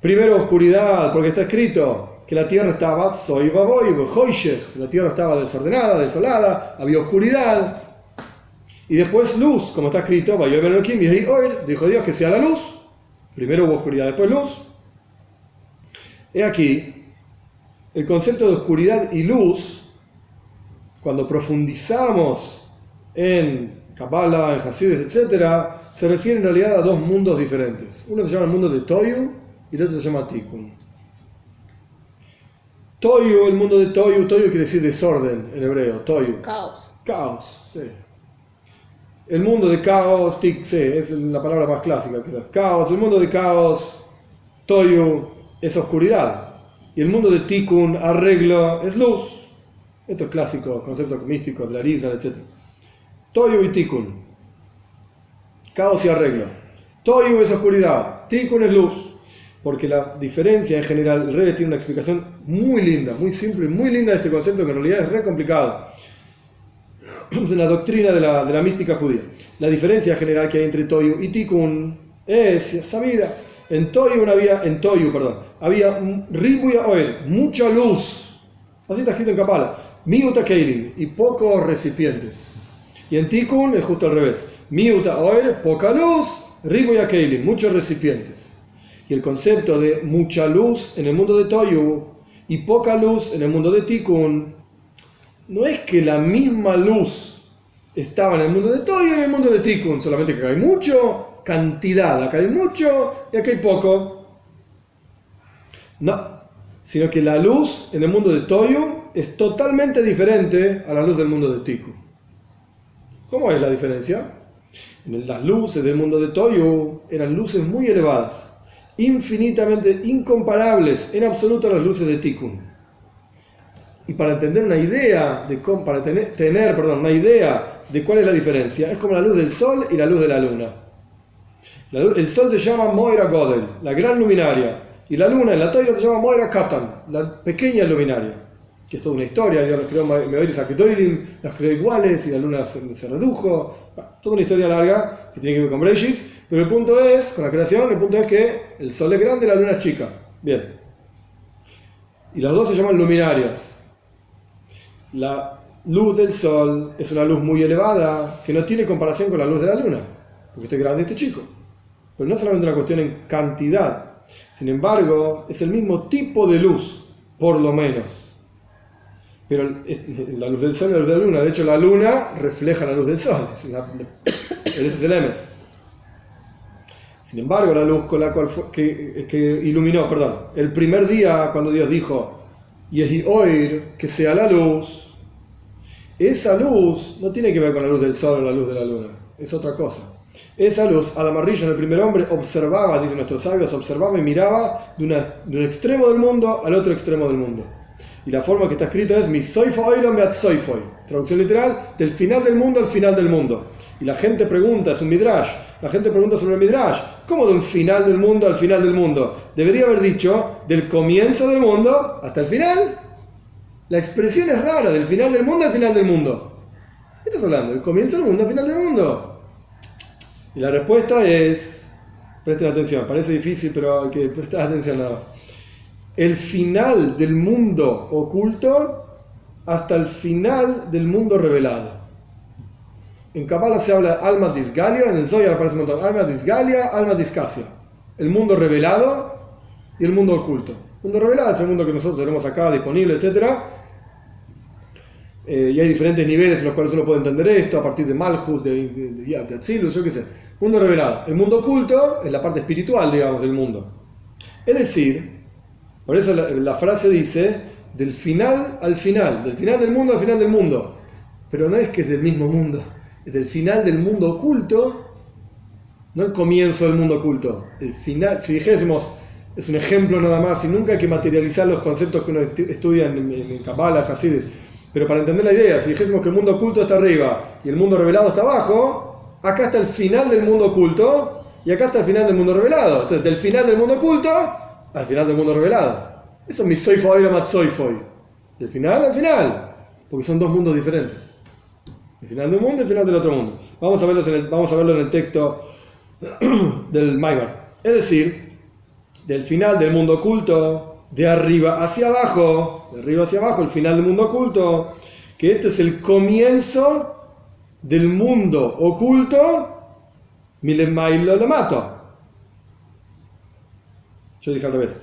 Primero oscuridad, porque está escrito que la tierra estaba la tierra estaba desordenada, desolada, había oscuridad. Y después luz, como está escrito, dijo Dios que sea la luz. Primero hubo oscuridad, después luz. He aquí, el concepto de oscuridad y luz, cuando profundizamos en Kabbalah, en Hasides, etc., se refiere en realidad a dos mundos diferentes. Uno se llama el mundo de Toyu y el otro se llama Tikkun. Toyu, el mundo de Toyu, Toyu quiere decir desorden en hebreo, Toyu. Caos. Caos, sí. El mundo de caos, sí, es la palabra más clásica quizás. Caos, el mundo de caos, Toyu es oscuridad. Y el mundo de Tikkun, arreglo, es luz. Esto es clásico, conceptos místicos de la Risa, etc. Toyu y Tikkun. Caos y arreglo. Toyu es oscuridad, Tikkun es luz porque la diferencia en general, el tiene una explicación muy linda, muy simple, muy linda de este concepto que en realidad es re complicado. [clears throat] Es una doctrina de la, de la mística judía. La diferencia general que hay entre Toyu y Tikkun es sabida. En Toyu había, en Toyu, perdón, había ribuya oil, mucha luz. Así está escrito en Kapala. Miuta Keilim y pocos recipientes. Y en Tikkun es justo al revés. Miuta oil, poca luz, ribuya Keilim, muchos recipientes y el concepto de mucha luz en el mundo de Toyu y poca luz en el mundo de Tikkun, no es que la misma luz estaba en el mundo de Toyu y en el mundo de Tikkun, solamente que acá hay mucho, cantidad, acá hay mucho y acá hay poco. No, sino que la luz en el mundo de Toyu es totalmente diferente a la luz del mundo de Tikkun. ¿Cómo es la diferencia? Las luces del mundo de Toyu eran luces muy elevadas infinitamente incomparables en absoluto a las luces de Tikkun. Y para entender una idea, de, para tener, tener perdón, una idea de cuál es la diferencia, es como la luz del sol y la luz de la luna. el sol se llama Moira Godel, la gran luminaria, y la luna en la toira se llama Moira Katan, la pequeña luminaria, que es toda una historia, Dios los creó Meoiris Aketoilim, las creó iguales y la luna se, se redujo, toda una historia larga que tiene que ver con Breishis, pero el punto es, con la creación, el punto es que el sol es grande y la luna es chica. Bien. Y las dos se llaman luminarias. La luz del sol es una luz muy elevada que no tiene comparación con la luz de la luna, porque este es grande y este chico. Pero no es solamente una cuestión en cantidad. Sin embargo, es el mismo tipo de luz, por lo menos. Pero la luz del sol y la luz de la luna. De hecho, la luna refleja la luz del sol. [coughs] Ese es el Emes. Sin embargo, la luz con la cual que, iluminó, perdón, el primer día cuando Dios dijo, y oír que sea la luz, esa luz no tiene que ver con la luz del sol o la luz de la luna, es otra cosa. Esa luz, Adamarrillo en el primer hombre, observaba, dicen nuestros sabios, observaba y miraba de, un extremo del mundo al otro extremo del mundo. Y la forma que está escrita es mi Traducción literal, del final del mundo al final del mundo. Y la gente pregunta, es un midrash, la gente pregunta sobre el midrash, ¿cómo de un final del mundo al final del mundo? Debería haber dicho del comienzo del mundo hasta el final. La expresión es rara, del final del mundo al final del mundo. ¿Qué estás hablando? ¿Del comienzo del mundo al final del mundo? Y la respuesta es, presten atención, parece difícil, pero hay que prestar atención nada más el final del mundo oculto hasta el final del mundo revelado. En Kabbalah se habla de alma disgalia, en el Zohar aparece un montón, alma disgalia, alma discasia. El mundo revelado y el mundo oculto. El mundo revelado es el mundo que nosotros tenemos acá disponible, etc. Eh, y hay diferentes niveles en los cuales uno puede entender esto, a partir de Malchus, de, de, yo qué sé. Mundo revelado. El mundo oculto es la parte espiritual, digamos, del mundo. Es decir, por eso la, frase dice, del final al final, del final del mundo al final del mundo. Pero no es que es del mismo mundo, es del final del mundo oculto, no el comienzo del mundo oculto. El final, si dijésemos, es un ejemplo nada más, y nunca hay que materializar los conceptos que uno estudia en, en, Kabbalah, Hasides. Pero para entender la idea, si dijésemos que el mundo oculto está arriba y el mundo revelado está abajo, acá está el final del mundo oculto y acá está el final del mundo revelado. Entonces, del final del mundo oculto al final del mundo revelado. Eso es mi soifoy la matsoifoy. Del final al final. Porque son dos mundos diferentes. El final de un mundo y el final del otro mundo. Vamos a, verlos en el, vamos a verlo en el texto [clears throat] del Maimar. Es decir, del final del mundo oculto, de arriba hacia abajo, de arriba hacia abajo, el final del mundo oculto, que este es el comienzo del mundo oculto, milemailo lo mato. Yo dije al revés.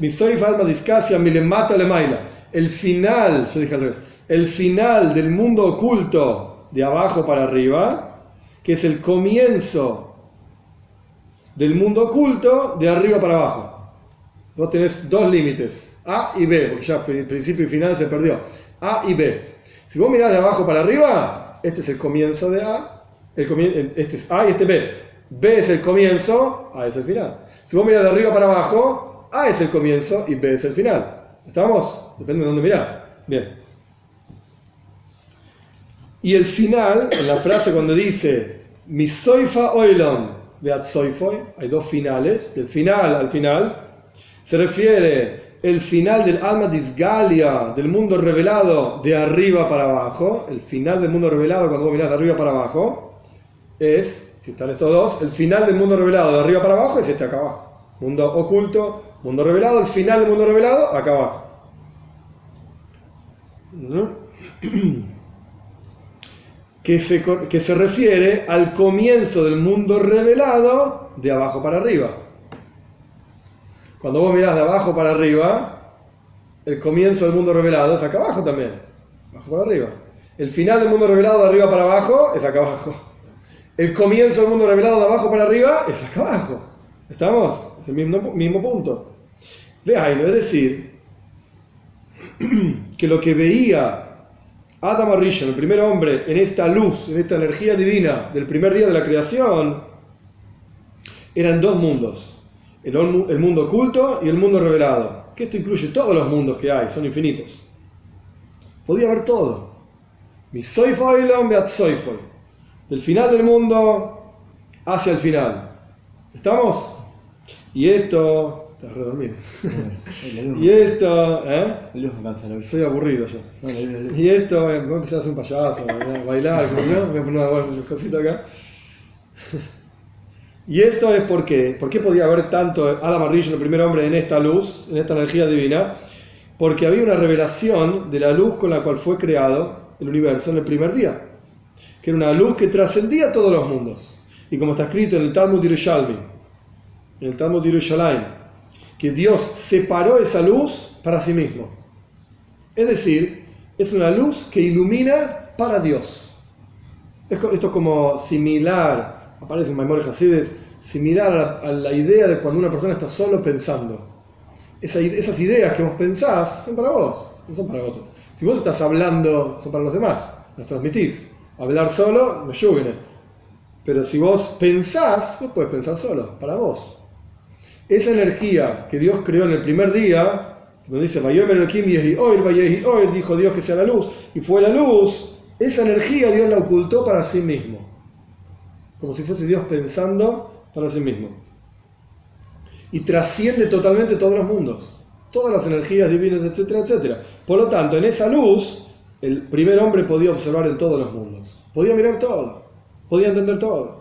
Mi soy alma discasia, milemato le maila. El final, yo dije al revés, el final del mundo oculto de abajo para arriba, que es el comienzo del mundo oculto de arriba para abajo. Vos tenés dos límites, A y B, porque ya principio y final se perdió. A y B. Si vos mirás de abajo para arriba, este es el comienzo de A, este es A y este B. B es el comienzo, A es el final. Si vos mirás de arriba para abajo, A es el comienzo y B es el final. ¿Estamos? Depende de dónde mirás. Bien. Y el final, en la frase cuando dice, mi soifa oilon, veat soifoy, hay dos finales, del final al final, se refiere el final del alma disgalia, del mundo revelado de arriba para abajo, el final del mundo revelado cuando vos mirás de arriba para abajo, es, si están estos dos, el final del mundo revelado de arriba para abajo es este acá abajo. Mundo oculto, mundo revelado, el final del mundo revelado acá abajo. [clears throat] Que se, que se refiere al comienzo del mundo revelado de abajo para arriba. Cuando vos mirás de abajo para arriba, el comienzo del mundo revelado es acá abajo también. Abajo para arriba. El final del mundo revelado de arriba para abajo es acá abajo. El comienzo del mundo revelado de abajo para arriba es acá abajo. ¿Estamos? Es el mismo, mismo punto. De ahí, es decir, [clears throat] que lo que veía Adam Arishon, el primer hombre, en esta luz, en esta energía divina del primer día de la creación, eran dos mundos. El, mundo oculto y el mundo revelado. Que esto incluye todos los mundos que hay, son infinitos. Podía haber todo. Mi soy soy Del final del mundo hacia el final. ¿Estamos? Y esto Estás redormido. [laughs] y esto, ¿eh? Soy aburrido yo. y esto, eh, voy a hacer un payaso, a bailar, ¿no? Voy a poner una cosita acá. [laughs] y esto es porque, ¿por qué podía haber tanto Adam Arrillo, el primer hombre, en esta luz, en esta energía divina? Porque había una revelación de la luz con la cual fue creado el universo en el primer día. Que era una luz que trascendía todos los mundos. Y como está escrito en el Talmud Yerushalmi, en el Talmud Yerushalayim, que Dios separó esa luz para sí mismo. Es decir, es una luz que ilumina para Dios. Esto es como similar, aparece en Maimor Hasides, similar a la, idea de cuando una persona está solo pensando. esas ideas que vos pensás son para vos, no son para otros. Si vos estás hablando, son para los demás, las transmitís. Hablar solo, me llueve. Pero si vos pensás, vos puedes pensar solo, para vos. Esa energía que Dios creó en el primer día, donde dice, dijo Dios que sea la luz, y fue la luz, esa energía Dios la ocultó para sí mismo. Como si fuese Dios pensando para sí mismo. Y trasciende totalmente todos los mundos, todas las energías divinas, etcétera, etcétera. Por lo tanto, en esa luz, el primer hombre podía observar en todos los mundos. Podía mirar todo, podía entender todo.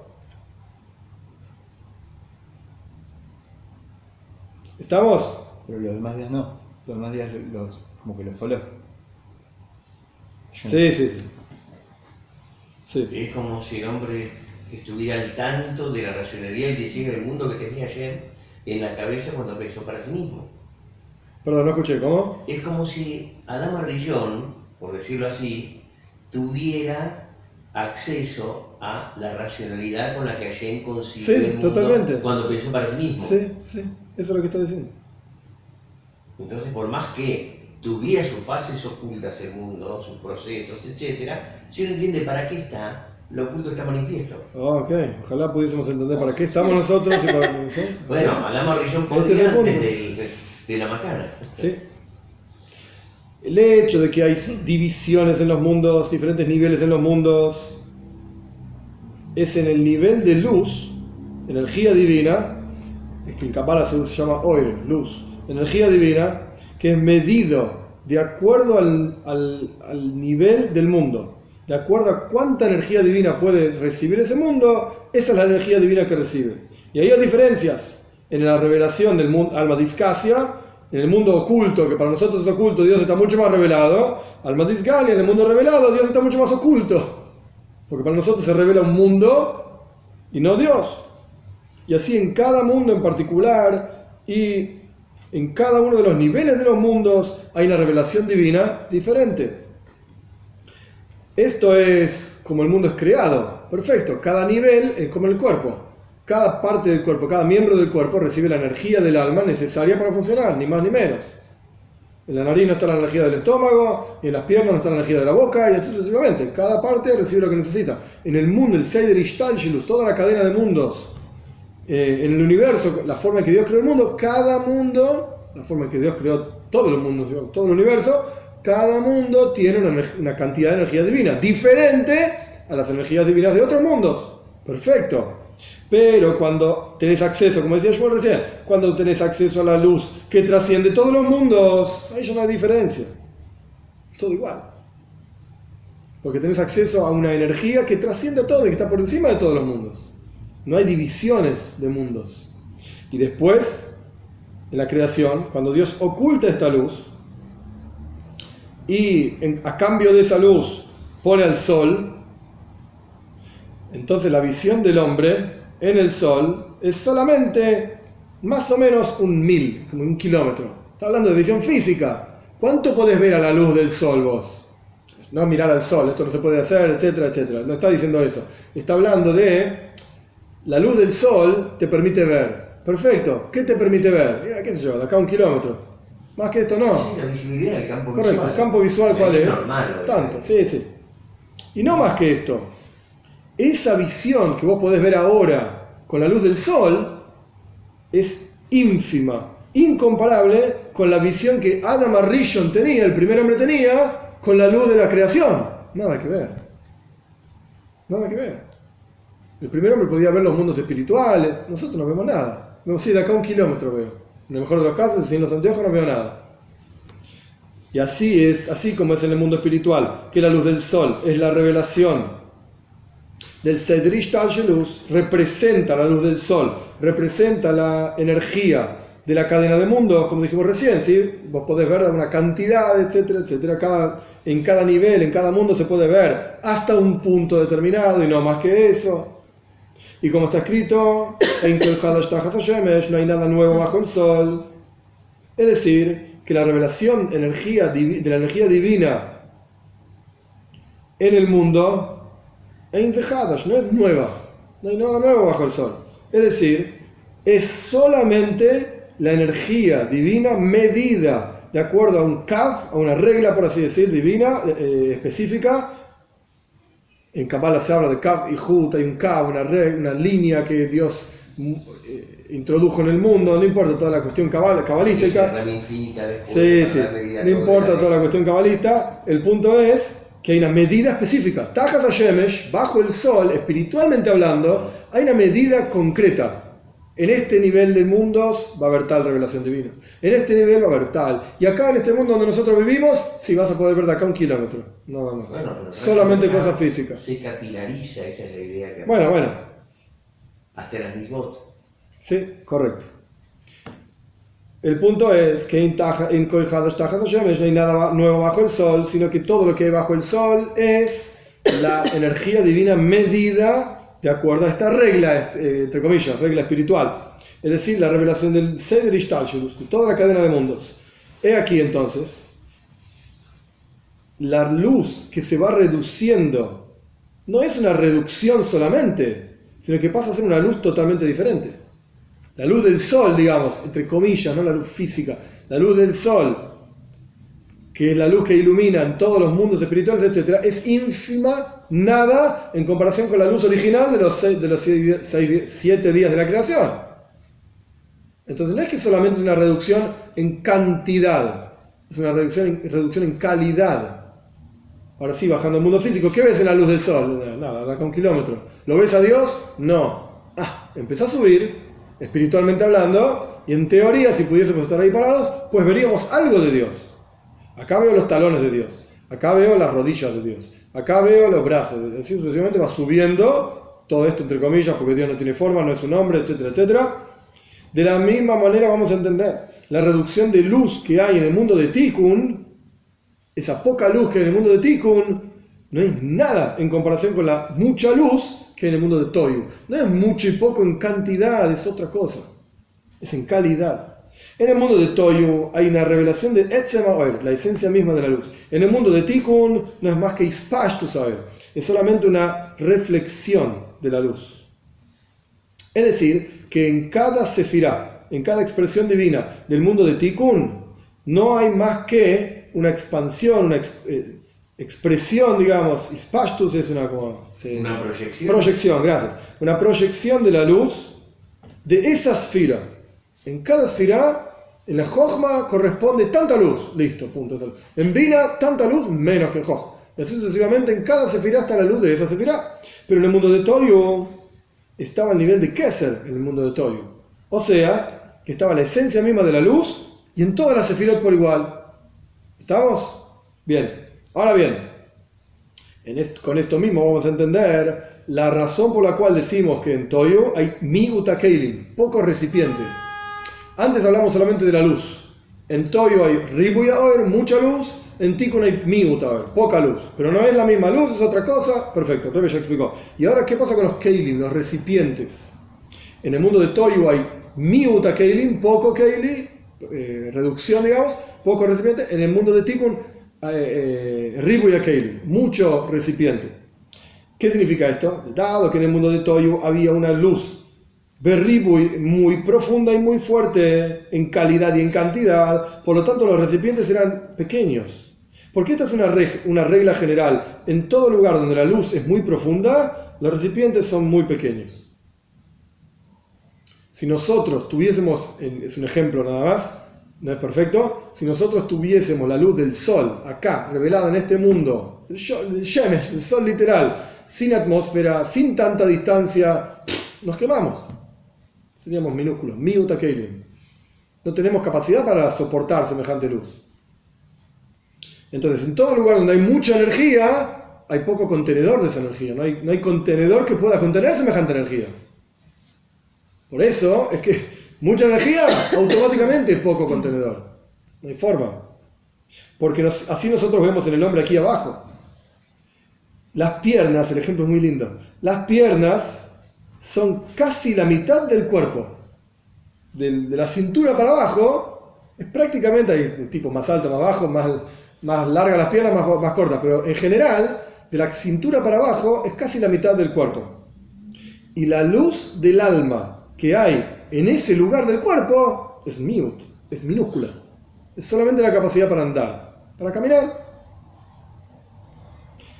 ¿Estamos? Pero los demás días no. Los demás días los, como que los solo. Sí, sí, sí, Es como si el hombre estuviera al tanto de la racionalidad y diseño del mundo que tenía ayer en la cabeza cuando pensó para sí mismo. Perdón, no escuché, ¿cómo? Es como si Adama Rillón, por decirlo así, tuviera acceso a la racionalidad con la que ayer concibió el mundo totalmente. cuando pensó para sí mismo. Sí, sí. Eso es lo que está diciendo. Entonces, por más que tuviera sus fases ocultas el mundo, sus procesos, etc., si uno entiende para qué está, lo oculto está manifiesto. Ah, ok, ojalá pudiésemos entender para qué estamos nosotros y para [laughs] Bueno, hablamos Rillón podría desde de la macana. Sí. El hecho de que hay divisiones en los mundos, diferentes niveles en los mundos, es en el nivel de luz, energía divina, que en Kabbalah se llama oil, luz, energía divina, que es medido de acuerdo al, al, al, nivel del mundo. De acuerdo a cuánta energía divina puede recibir ese mundo, esa es la energía divina que recibe. Y ahí hay diferencias en la revelación del mundo, alma discasia, en el mundo oculto, que para nosotros es oculto, Dios está mucho más revelado. Alma disgalia, en el mundo revelado, Dios está mucho más oculto. Porque para nosotros se revela un mundo y no Dios. Y así en cada mundo en particular y en cada uno de los niveles de los mundos hay una revelación divina diferente. Esto es como el mundo es creado. Perfecto. Cada nivel es como el cuerpo. Cada parte del cuerpo, cada miembro del cuerpo recibe la energía del alma necesaria para funcionar, ni más ni menos. En la nariz no está la energía del estómago, y en las piernas no está la energía de la boca, y así sucesivamente. Cada parte recibe lo que necesita. En el mundo, el Seider Ishtalshilus, toda la cadena de mundos, eh, en el universo, la forma en que Dios creó el mundo, cada mundo, la forma en que Dios creó todos los mundos, todo el universo, cada mundo tiene una, cantidad de energía divina, diferente a las energías divinas de otros mundos. Perfecto. Pero cuando tenés acceso, como decía yo recién, cuando tenés acceso a la luz que trasciende todos los mundos, ahí ya no hay diferencia. Todo igual. Porque tenés acceso a una energía que trasciende todo y que está por encima de todos los mundos. No hay divisiones de mundos. Y después, en la creación, cuando Dios oculta esta luz y a cambio de esa luz pone al sol, entonces la visión del hombre en el Sol es solamente más o menos un mil, como un kilómetro. Está hablando de visión física. ¿Cuánto podés ver a la luz del Sol vos? No mirar al Sol, esto no se puede hacer, etcétera, etcétera. No está diciendo eso. Está hablando de la luz del Sol te permite ver. Perfecto. ¿Qué te permite ver? Mira, qué sé yo, de acá a un kilómetro. Más que esto no. la visibilidad del campo Correcto, visual. el campo visual cuál es. Normal, Tanto, sí, sí. Y no más que esto esa visión que vos podés ver ahora con la luz del sol es ínfima, incomparable con la visión que Adam Arishon tenía, el primer hombre tenía, con la luz de la creación. Nada que ver. Nada que ver. El primer hombre podía ver los mundos espirituales, nosotros no vemos nada. No, sí, de acá un kilómetro veo. En el mejor de los casos, sin los anteojos no veo nada. Y así es, así como es en el mundo espiritual, que la luz del sol es la revelación del Sedrish Talshelus representa la luz del sol, representa la energía de la cadena de mundos, como dijimos recién, ¿sí? vos podés ver una cantidad, etcétera, etcétera. Cada, en cada nivel, en cada mundo se puede ver hasta un punto determinado y no más que eso. Y como está escrito, en no hay nada nuevo bajo el sol. Es decir, que la revelación de la energía divina en el mundo no es nueva, no hay nada nuevo bajo el sol. Es decir, es solamente la energía divina medida de acuerdo a un kav, a una regla, por así decir, divina, eh, específica. En Kabbalah se habla de kav y Hut, hay un kav, una, una línea que Dios eh, introdujo en el mundo, no importa toda la cuestión cabalística. Sí, sí, no importa toda la cuestión cabalista, el punto es que hay una medida específica. Tajas a Shemesh, bajo el sol, espiritualmente hablando, hay una medida concreta. En este nivel de mundos va a haber tal revelación divina. En este nivel va a haber tal. Y acá en este mundo donde nosotros vivimos, sí vas a poder ver de acá un kilómetro. Nada más. Solamente cosas físicas. Se capilariza, esa es la idea que. Bueno, bueno. Hasta las mismas. Sí, correcto. El punto es que en no hay nada nuevo bajo el sol, sino que todo lo que hay bajo el sol es la energía divina medida de acuerdo a esta regla, eh, entre comillas, regla espiritual. Es decir, la revelación del Seder de toda la cadena de mundos. He aquí entonces la luz que se va reduciendo no es una reducción solamente, sino que pasa a ser una luz totalmente diferente. La luz del sol, digamos, entre comillas, no la luz física, la luz del sol, que es la luz que ilumina en todos los mundos espirituales, etc., es ínfima, nada, en comparación con la luz original de los, seis, de los siete días de la creación. Entonces no es que solamente es una reducción en cantidad, es una reducción reducción en calidad. Ahora sí, bajando al mundo físico, ¿qué ves en la luz del sol? Nada, da con un kilómetro. ¿Lo ves a Dios? No. Ah, empezó a subir, espiritualmente hablando, y en teoría, si pudiésemos estar ahí parados, pues veríamos algo de Dios. Acá veo los talones de Dios, acá veo las rodillas de Dios, acá veo los brazos, así sucesivamente va subiendo todo esto entre comillas, porque Dios no tiene forma, no es un hombre, etcétera, etcétera. De la misma manera vamos a entender la reducción de luz que hay en el mundo de Tikkun, esa poca luz que hay en el mundo de Tikkun, No es nada en comparación con la mucha luz que hay en el mundo de Toyu. No es mucho y poco en cantidad, es otra cosa. Es en calidad. En el mundo de Toyu hay una revelación de Etzema Oer, la esencia misma de la luz. En el mundo de Tikkun no es más que Ispashtus Oer, es solamente una reflexión de la luz. Es decir, que en cada sefirá, en cada expresión divina del mundo de Tikkun, no hay más que una expansión, una eh, expresión, digamos, Ispashtus es una, como, Una proyección. proyección, gracias. Una proyección de la luz de esa esfera. En cada esfera, en la Jochma corresponde tanta luz, listo, punto. En Bina, tanta luz menos que en Jochma. Y así sucesivamente, en cada sefirá está la luz de esa sefirá. Pero en el mundo de Toyo estaba al nivel de Keser, en el mundo de Toyo. O sea, que estaba la esencia misma de la luz y en todas las sefirot por igual. ¿Estamos? Bien. Ahora bien, con esto mismo vamos a entender la razón por la cual decimos que en Toyo hay miuta keilim, poco recipiente. Antes hablamos solamente de la luz. En Toyo hay ribuya oer, mucha luz. En Tikkun hay miuta oer, poca luz. Pero no es la misma luz, es otra cosa. Perfecto, Rebe ya explicó. Y ahora, ¿qué pasa con los keilim, los recipientes? En el mundo de Toyo hay miuta keilim, poco keilim, eh, reducción, digamos, poco recipiente. En el mundo de Tikkun eh, eh, mucho recipiente. ¿Qué significa esto? Dado que en el mundo de Toyu había una luz berribu muy profunda y muy fuerte en calidad y en cantidad, por lo tanto los recipientes eran pequeños. Porque esta es una, una regla general. En todo lugar donde la luz es muy profunda, los recipientes son muy pequeños. Si nosotros tuviésemos, es un ejemplo nada más, no es perfecto. Si nosotros tuviésemos la luz del sol acá, revelada en este mundo, el sol literal, sin atmósfera, sin tanta distancia, nos quemamos. Seríamos minúsculos, miuta No tenemos capacidad para soportar semejante luz. Entonces, en todo lugar donde hay mucha energía, hay poco contenedor de esa energía. No hay, no hay contenedor que pueda contener semejante energía. Por eso es que mucha energía, automáticamente poco contenedor. No hay forma. Porque así nosotros vemos en el hombre aquí abajo. Las piernas, el ejemplo es muy lindo. Las piernas son casi la mitad del cuerpo. De, la cintura para abajo, es prácticamente, hay tipo más alto, más bajo, más, más larga las piernas, más, más cortas. Pero en general, de la cintura para abajo, es casi la mitad del cuerpo. Y la luz del alma que hay en ese lugar del cuerpo mute, es minúscula. Es solamente la capacidad para andar, para caminar.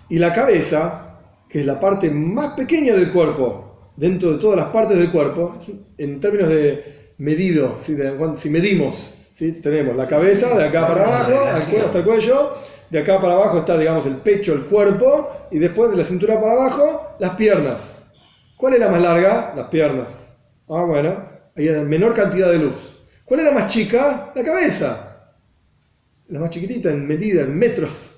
Y la cabeza, que es la parte más pequeña del cuerpo, dentro de todas las partes del cuerpo, en términos de medido, si, medimos, ¿sí? tenemos la cabeza de acá para abajo, hasta el cuello, de acá para abajo está, digamos, el pecho, el cuerpo, y después de la cintura para abajo, las piernas. ¿Cuál es la más larga? Las piernas. Ah, bueno, había menor cantidad de luz. ¿Cuál era más chica? La cabeza. La más chiquitita en medida, en metros.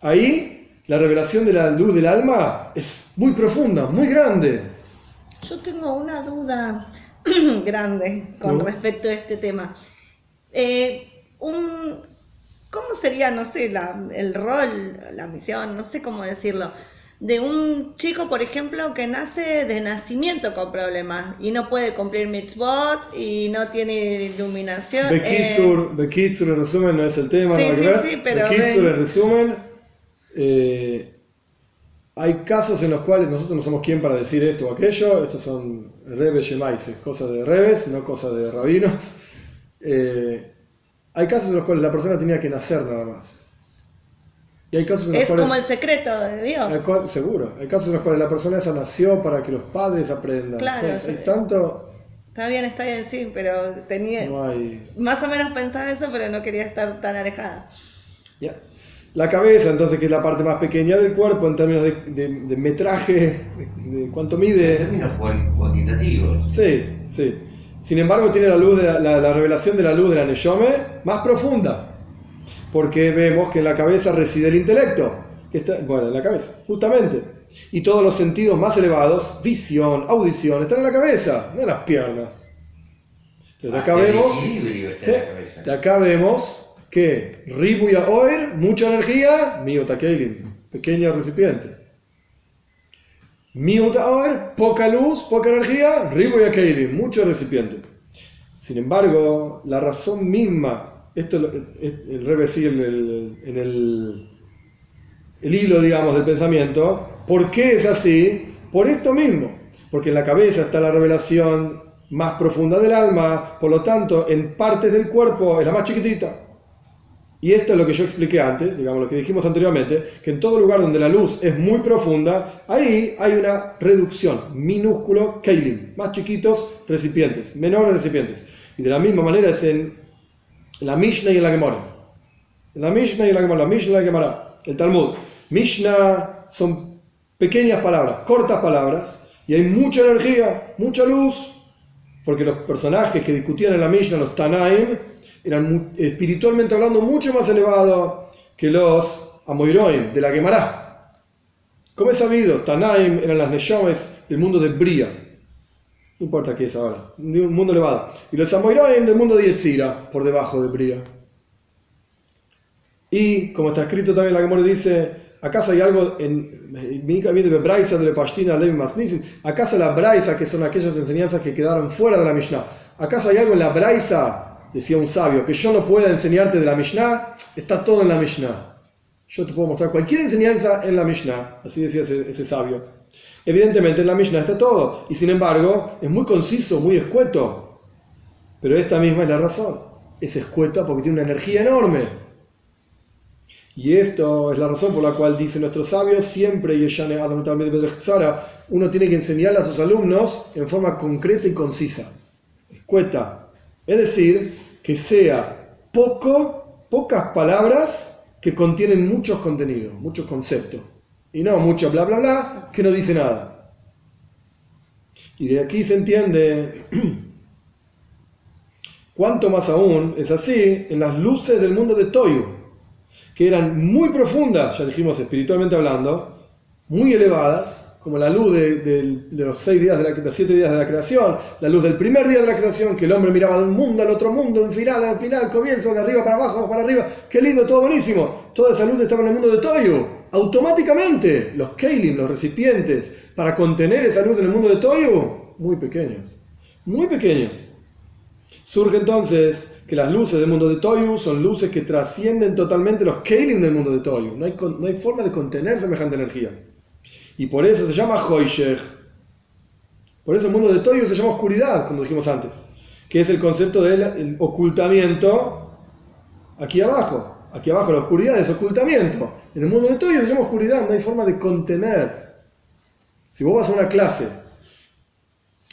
Ahí la revelación de la luz del alma es muy profunda, muy grande. Yo tengo una duda [clears throat] grande con respecto a este tema. Eh, ¿Cómo sería, no sé, el rol, la misión, no sé cómo decirlo? de un chico, por ejemplo, que nace de nacimiento con problemas y no puede cumplir mitzvot y no tiene iluminación. Bekitsur, eh... en resumen no es el tema, sí, no sí, sí, pero en resumen, eh, hay casos en los cuales nosotros no somos quien para decir esto o aquello, estos son rebes yemaises, cosas de rebes, no cosas de rabinos. Eh, hay casos en los cuales la persona tenía que nacer nada más es como el secreto de Dios. seguro. Hay casos en los cuales la persona esa nació para que los padres aprendan. Claro. Pues, tanto... Está bien, está bien, sí, pero tenía... Más o menos pensaba eso, pero no quería estar tan alejada. La cabeza, entonces, que es la parte más pequeña del cuerpo en términos de, metraje, de, cuánto mide. En términos cuantitativos. Sí, sí. Sin embargo, tiene la luz de la, revelación de la luz de la Neyome más profunda porque vemos que en la cabeza reside el intelecto, que está, bueno, en la cabeza, justamente. Y todos los sentidos más elevados, visión, audición, están en la cabeza, no en las piernas. Entonces acá vemos, de acá vemos que Ribuya Oer, mucha energía, Miota pequeño recipiente. Miut ahora, poca luz, poca energía, ribo y Keilim, mucho recipiente. Sin embargo, la razón misma, esto el Rebbe sigue en el, el, el hilo, digamos, del pensamiento, ¿por qué es así? Por esto mismo, porque en la cabeza está la revelación más profunda del alma, por lo tanto, en partes del cuerpo es la más chiquitita. Y esto es lo que yo expliqué antes, digamos lo que dijimos anteriormente, que en todo lugar donde la luz es muy profunda, ahí hay una reducción, minúsculo Keilim, más chiquitos recipientes, menores recipientes. Y de la misma manera es en la Mishnah y en la Gemara. En la Mishnah y en la Gemara, la Mishnah y la Gemara, el Talmud. Mishnah son pequeñas palabras, cortas palabras, y hay mucha energía, mucha luz, porque los personajes que discutían en la Mishnah, los Tanaim, eran espiritualmente hablando mucho más elevados que los Amoiroim de la Gemara. Como es sabido, Tanaim eran las Neshomes del mundo de Bria. No importa qué es ahora, un mundo elevado. Y los Amoiroim del mundo de Yetzira, por debajo de Bria. Y como está escrito también, la Gemara dice, ¿acaso hay algo en? ¿Acaso la Braisa, que son aquellas enseñanzas que quedaron fuera de la Mishnah? ¿Acaso hay algo en la Braisa, decía un sabio, que yo no pueda enseñarte de la Mishnah? Está todo en la Mishnah. Yo te puedo mostrar cualquier enseñanza en la Mishnah, así decía ese, sabio. Evidentemente en la Mishnah está todo, y sin embargo es muy conciso, muy escueto. Pero esta misma es la razón. Es escueta porque tiene una energía enorme. Y esto es la razón por la cual dice nuestro sabio siempre, uno tiene que enseñarle a sus alumnos en forma concreta y concisa, escueta. Es decir, que sea poco, pocas palabras que contienen muchos contenidos, muchos conceptos. Y no mucho bla bla bla que no dice nada. Y de aquí se entiende [clears throat] cuánto más aún es así en las luces del mundo de Toyu que eran muy profundas, ya dijimos espiritualmente hablando, muy elevadas, como la luz de, los seis días de la, siete días de la creación, la luz del primer día de la creación, que el hombre miraba de un mundo al otro mundo, en final, al final, comienzo, de arriba para abajo, para arriba, qué lindo, todo buenísimo. Toda esa luz estaba en el mundo de Toyo. Automáticamente, los Keilim, los recipientes, para contener esa luz en el mundo de Toyo, muy pequeños, muy pequeños. Surge entonces que las luces del mundo de Toyu son luces que trascienden totalmente los Keilim del mundo de Toyu. No hay, no hay forma de contener semejante energía. Y por eso se llama Hoishech. Por eso el mundo de Toyu se llama oscuridad, como dijimos antes. Que es el concepto del el ocultamiento aquí abajo. Aquí abajo la oscuridad es ocultamiento. En el mundo de Toyu se llama oscuridad, no hay forma de contener. Si vos vas a una clase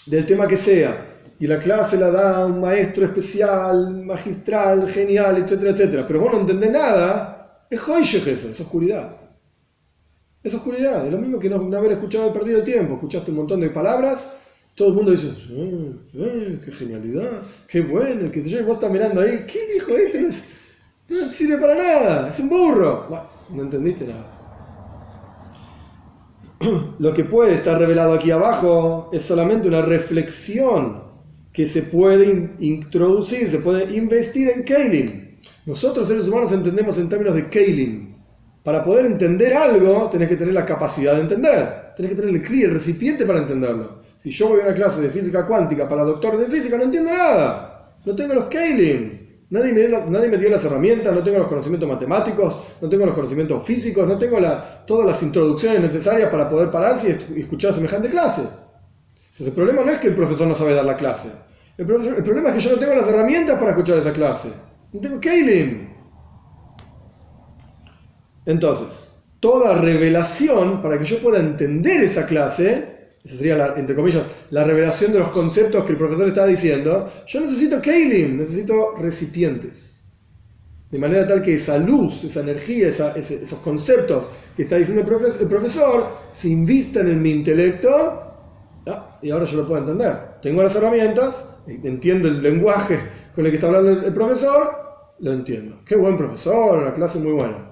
del tema que sea, y la clase la da un maestro especial, magistral, genial, etcétera, etcétera, pero vos no entendés nada, es Hoishech eso, es oscuridad. Es oscuridad, es lo mismo que no, no haber escuchado el perdido tiempo, escuchaste un montón de palabras, todo el mundo dice, "Sí, sí, qué genialidad, qué bueno, qué sé yo, y vos estás mirando ahí, ¿qué dijo este? No sirve para nada, es un burro. Bueno, no entendiste nada. [clears throat] Lo que puede estar revelado aquí abajo es solamente una reflexión que se puede in- introducir, se puede investir en Keilim. Nosotros seres humanos entendemos en términos de Keilim. Para poder entender algo, tenés que tener la capacidad de entender. Tenés que tener el cli, el recipiente para entenderlo. Si yo voy a una clase de física cuántica para doctor de física, no entiendo nada. No tengo los Keilim. Nadie me, dio nadie me dio las herramientas, no tengo los conocimientos matemáticos, no tengo los conocimientos físicos, no tengo todas las introducciones necesarias para poder pararse y escuchar semejante clase. Entonces el problema no es que el profesor no sabe dar la clase. El, problema es que yo no tengo las herramientas para escuchar esa clase. No tengo Keilim. Entonces, toda revelación para que yo pueda entender esa clase, esa sería, la, entre comillas, la revelación de los conceptos que el profesor está diciendo, yo necesito Keilim, necesito recipientes. De manera tal que esa luz, esa energía, esos conceptos que está diciendo el profesor se invistan en mi intelecto ah, y ahora yo lo puedo entender. Tengo las herramientas, entiendo el lenguaje con el que está hablando el, el profesor, lo entiendo. Qué buen profesor, una clase muy buena.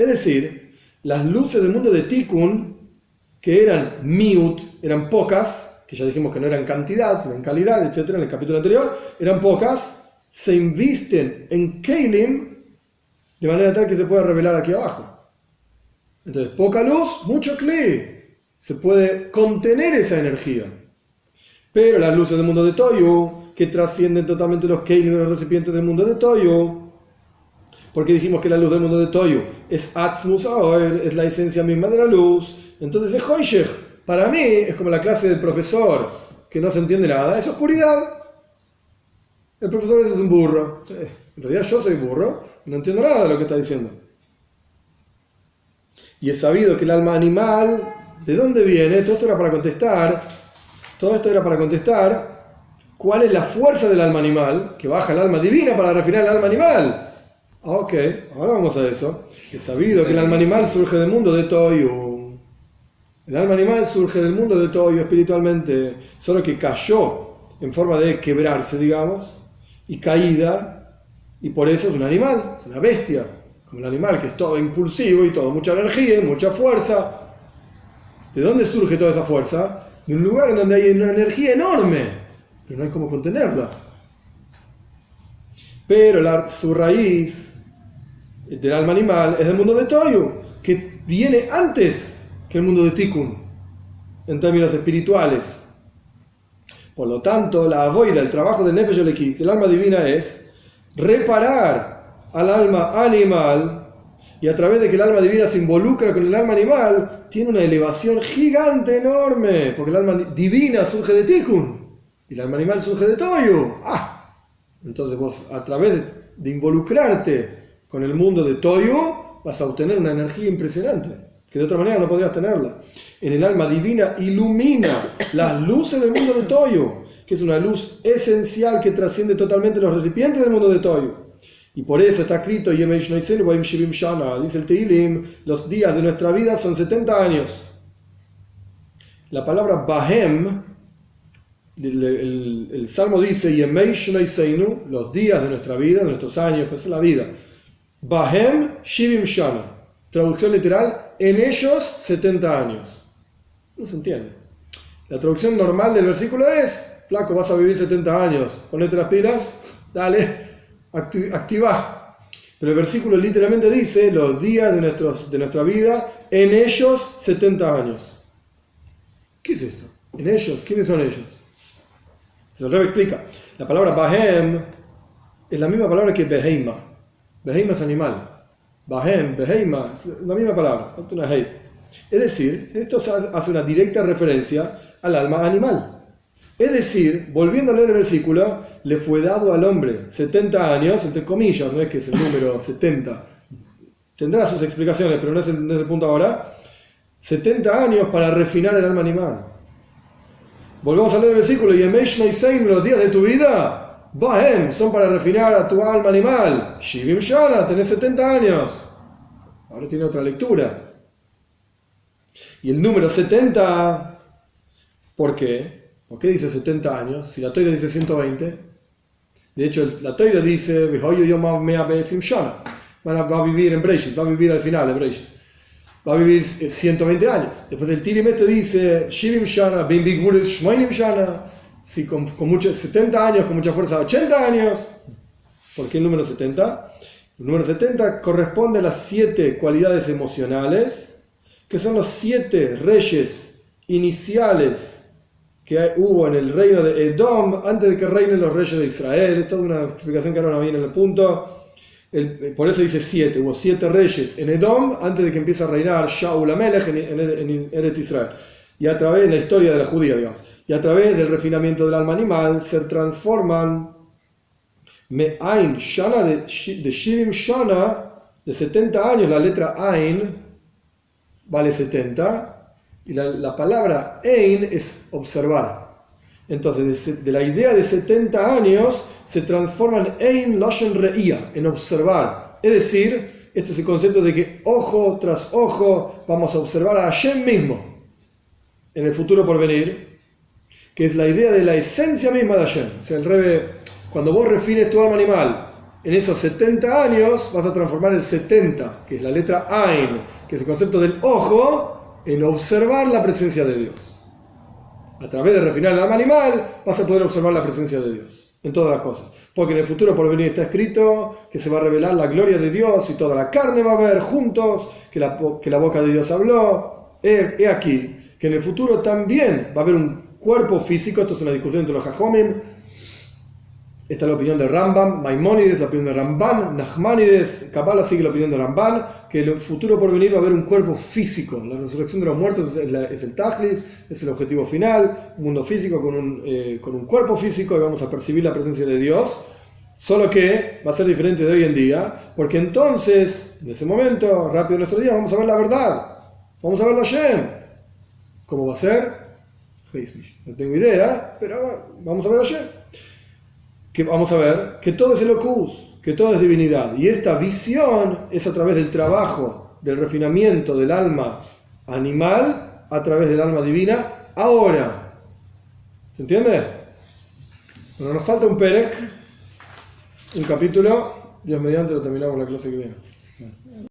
Es decir, las luces del mundo de Tikkun, que eran miut, eran pocas, que ya dijimos que no eran cantidad, sino en calidad, etc., en el capítulo anterior, eran pocas, se invisten en Keilim de manera tal que se pueda revelar aquí abajo. Entonces, poca luz, mucho cli. Se puede contener esa energía. Pero las luces del mundo de Toyo, que trascienden totalmente los Keilim y los recipientes del mundo de Toyo, porque dijimos que la luz del mundo de Toyo es Atzmus Aoer, es la esencia misma de la luz. Entonces es Hoishech. Para mí es como la clase del profesor que no se entiende nada, es oscuridad. El profesor es un burro. En realidad yo soy burro no entiendo nada de lo que está diciendo. Y es sabido que el alma animal, ¿de dónde viene? Todo esto era para contestar. Todo esto era para contestar cuál es la fuerza del alma animal, que baja el alma divina para refinar el alma animal. Ah, ok, ahora vamos a eso. Es sabido que el alma animal surge del mundo de Toyo. El alma animal surge del mundo de Toyo espiritualmente, solo que cayó en forma de quebrarse, digamos, y caída, y por eso es un animal, es una bestia, como el animal que es todo impulsivo y todo mucha energía mucha fuerza. ¿De dónde surge toda esa fuerza? De un lugar en donde hay una energía enorme, pero no hay cómo contenerla. Pero su raíz del alma animal es del mundo de Toyo, que viene antes que el mundo de Tikkun, en términos espirituales. Por lo tanto, la avoida, el trabajo de Nefesh Olekis, del alma divina, es reparar al alma animal y a través de que el alma divina se involucra con el alma animal, tiene una elevación gigante, enorme, porque el alma divina surge de Tikkun y el alma animal surge de Toyo. ¡Ah! Entonces vos, a través de involucrarte con el mundo de Toyo, vas a obtener una energía impresionante, que de otra manera no podrías tenerla. En el alma divina ilumina las luces del mundo de Toyo, que es una luz esencial que trasciende totalmente los recipientes del mundo de Toyo. Y por eso está escrito, dice el Teilim, los días de nuestra vida son 70 años. La palabra Bahem, el, el, el Salmo dice, los días de nuestra vida, nuestros años, pues la vida. Bahem Shivim Shana. Traducción literal, en ellos 70 años. No se entiende. La traducción normal del versículo es, flaco, vas a vivir 70 años, ponete las pilas, dale, activa. Pero el versículo literalmente dice, los días de, nuestros, de nuestra vida, en ellos 70 años. ¿Qué es esto? En ellos, ¿quiénes son ellos? Se lo explica. La palabra Bahem es la misma palabra que Beheima. Beheima es animal. Bahem, Beheima, es la misma palabra, una Es decir, esto hace una directa referencia al alma animal. Es decir, volviendo a leer el versículo, le fue dado al hombre 70 años, entre comillas, no es que es el número [laughs] 70, tendrá sus explicaciones, pero no es el, no es el punto ahora, 70 años para refinar el alma animal. Volvemos a leer el versículo, y en los días de tu vida, Bahem son para refinar a tu alma animal. Shivim Shana, tenés 70 años. Ahora tiene otra lectura. Y el número 70, ¿por qué? ¿Por qué dice 70 años? Si la Toira dice 120. De hecho, la Toira dice, va a vivir en Breishis, va a vivir al final en Breishis. Va a vivir 120 años. Después el Tirim este dice, Shivim Shana, Bim Big Shana si con, muchos 70 años, con mucha fuerza, 80 años, ¿por qué el número 70? El número 70 corresponde a las siete cualidades emocionales, que son los siete reyes iniciales que hubo en el reino de Edom antes de que reinen los reyes de Israel. Es toda una explicación que ahora no viene en el punto. El, por eso dice siete, hubo siete reyes en Edom antes de que empiece a reinar Shaul Amelech en, en, en Eretz Israel. Y a través de la historia de la judía, digamos y a través del refinamiento del alma animal se transforman Me'ain Shana de, de Shana de 70 años, la letra Ain vale 70 y la, la palabra Ein es observar. Entonces, de, la idea de 70 años se transforma en Ein Loshen Re'ia, en observar. Es decir, este es el concepto de que ojo tras ojo vamos a observar a Hashem mismo en el futuro por venir que es la idea de la esencia misma de Hashem. O sea, cuando vos refines tu alma animal en esos 70 años, vas a transformar el 70, que es la letra Ain, que es el concepto del ojo, en observar la presencia de Dios. A través de refinar el alma animal, vas a poder observar la presencia de Dios. en todas las cosas. Porque en el futuro por venir está escrito que se va a revelar la gloria de Dios y toda la carne va a ver juntos, que la, que la boca de Dios habló. He, he aquí que en el futuro también va a haber un cuerpo físico, esto es una discusión entre los Jajomim, esta es la opinión de Rambam, Maimónides, la opinión de Ramban, Nachmanides, Kabbalah sigue la opinión de Ramban, que en el futuro por venir va a haber un cuerpo físico. La resurrección de los muertos es, la, es el Tajlis, es el objetivo final, un mundo físico con un, eh, con un cuerpo físico y vamos a percibir la presencia de Dios. Solo que va a ser diferente de hoy en día, porque entonces, en ese momento, rápido en nuestro día, vamos a ver la verdad. Vamos a ver la Shem. ¿Cómo va a ser? No tengo idea, pero vamos a ver a Shem que vamos a ver que todo es elocus, que todo es divinidad. Y esta visión es a través del trabajo, del refinamiento del alma animal a través del alma divina ahora. ¿Se entiende? Bueno, nos falta un perec, un capítulo. Dios mediante lo terminamos la clase que viene.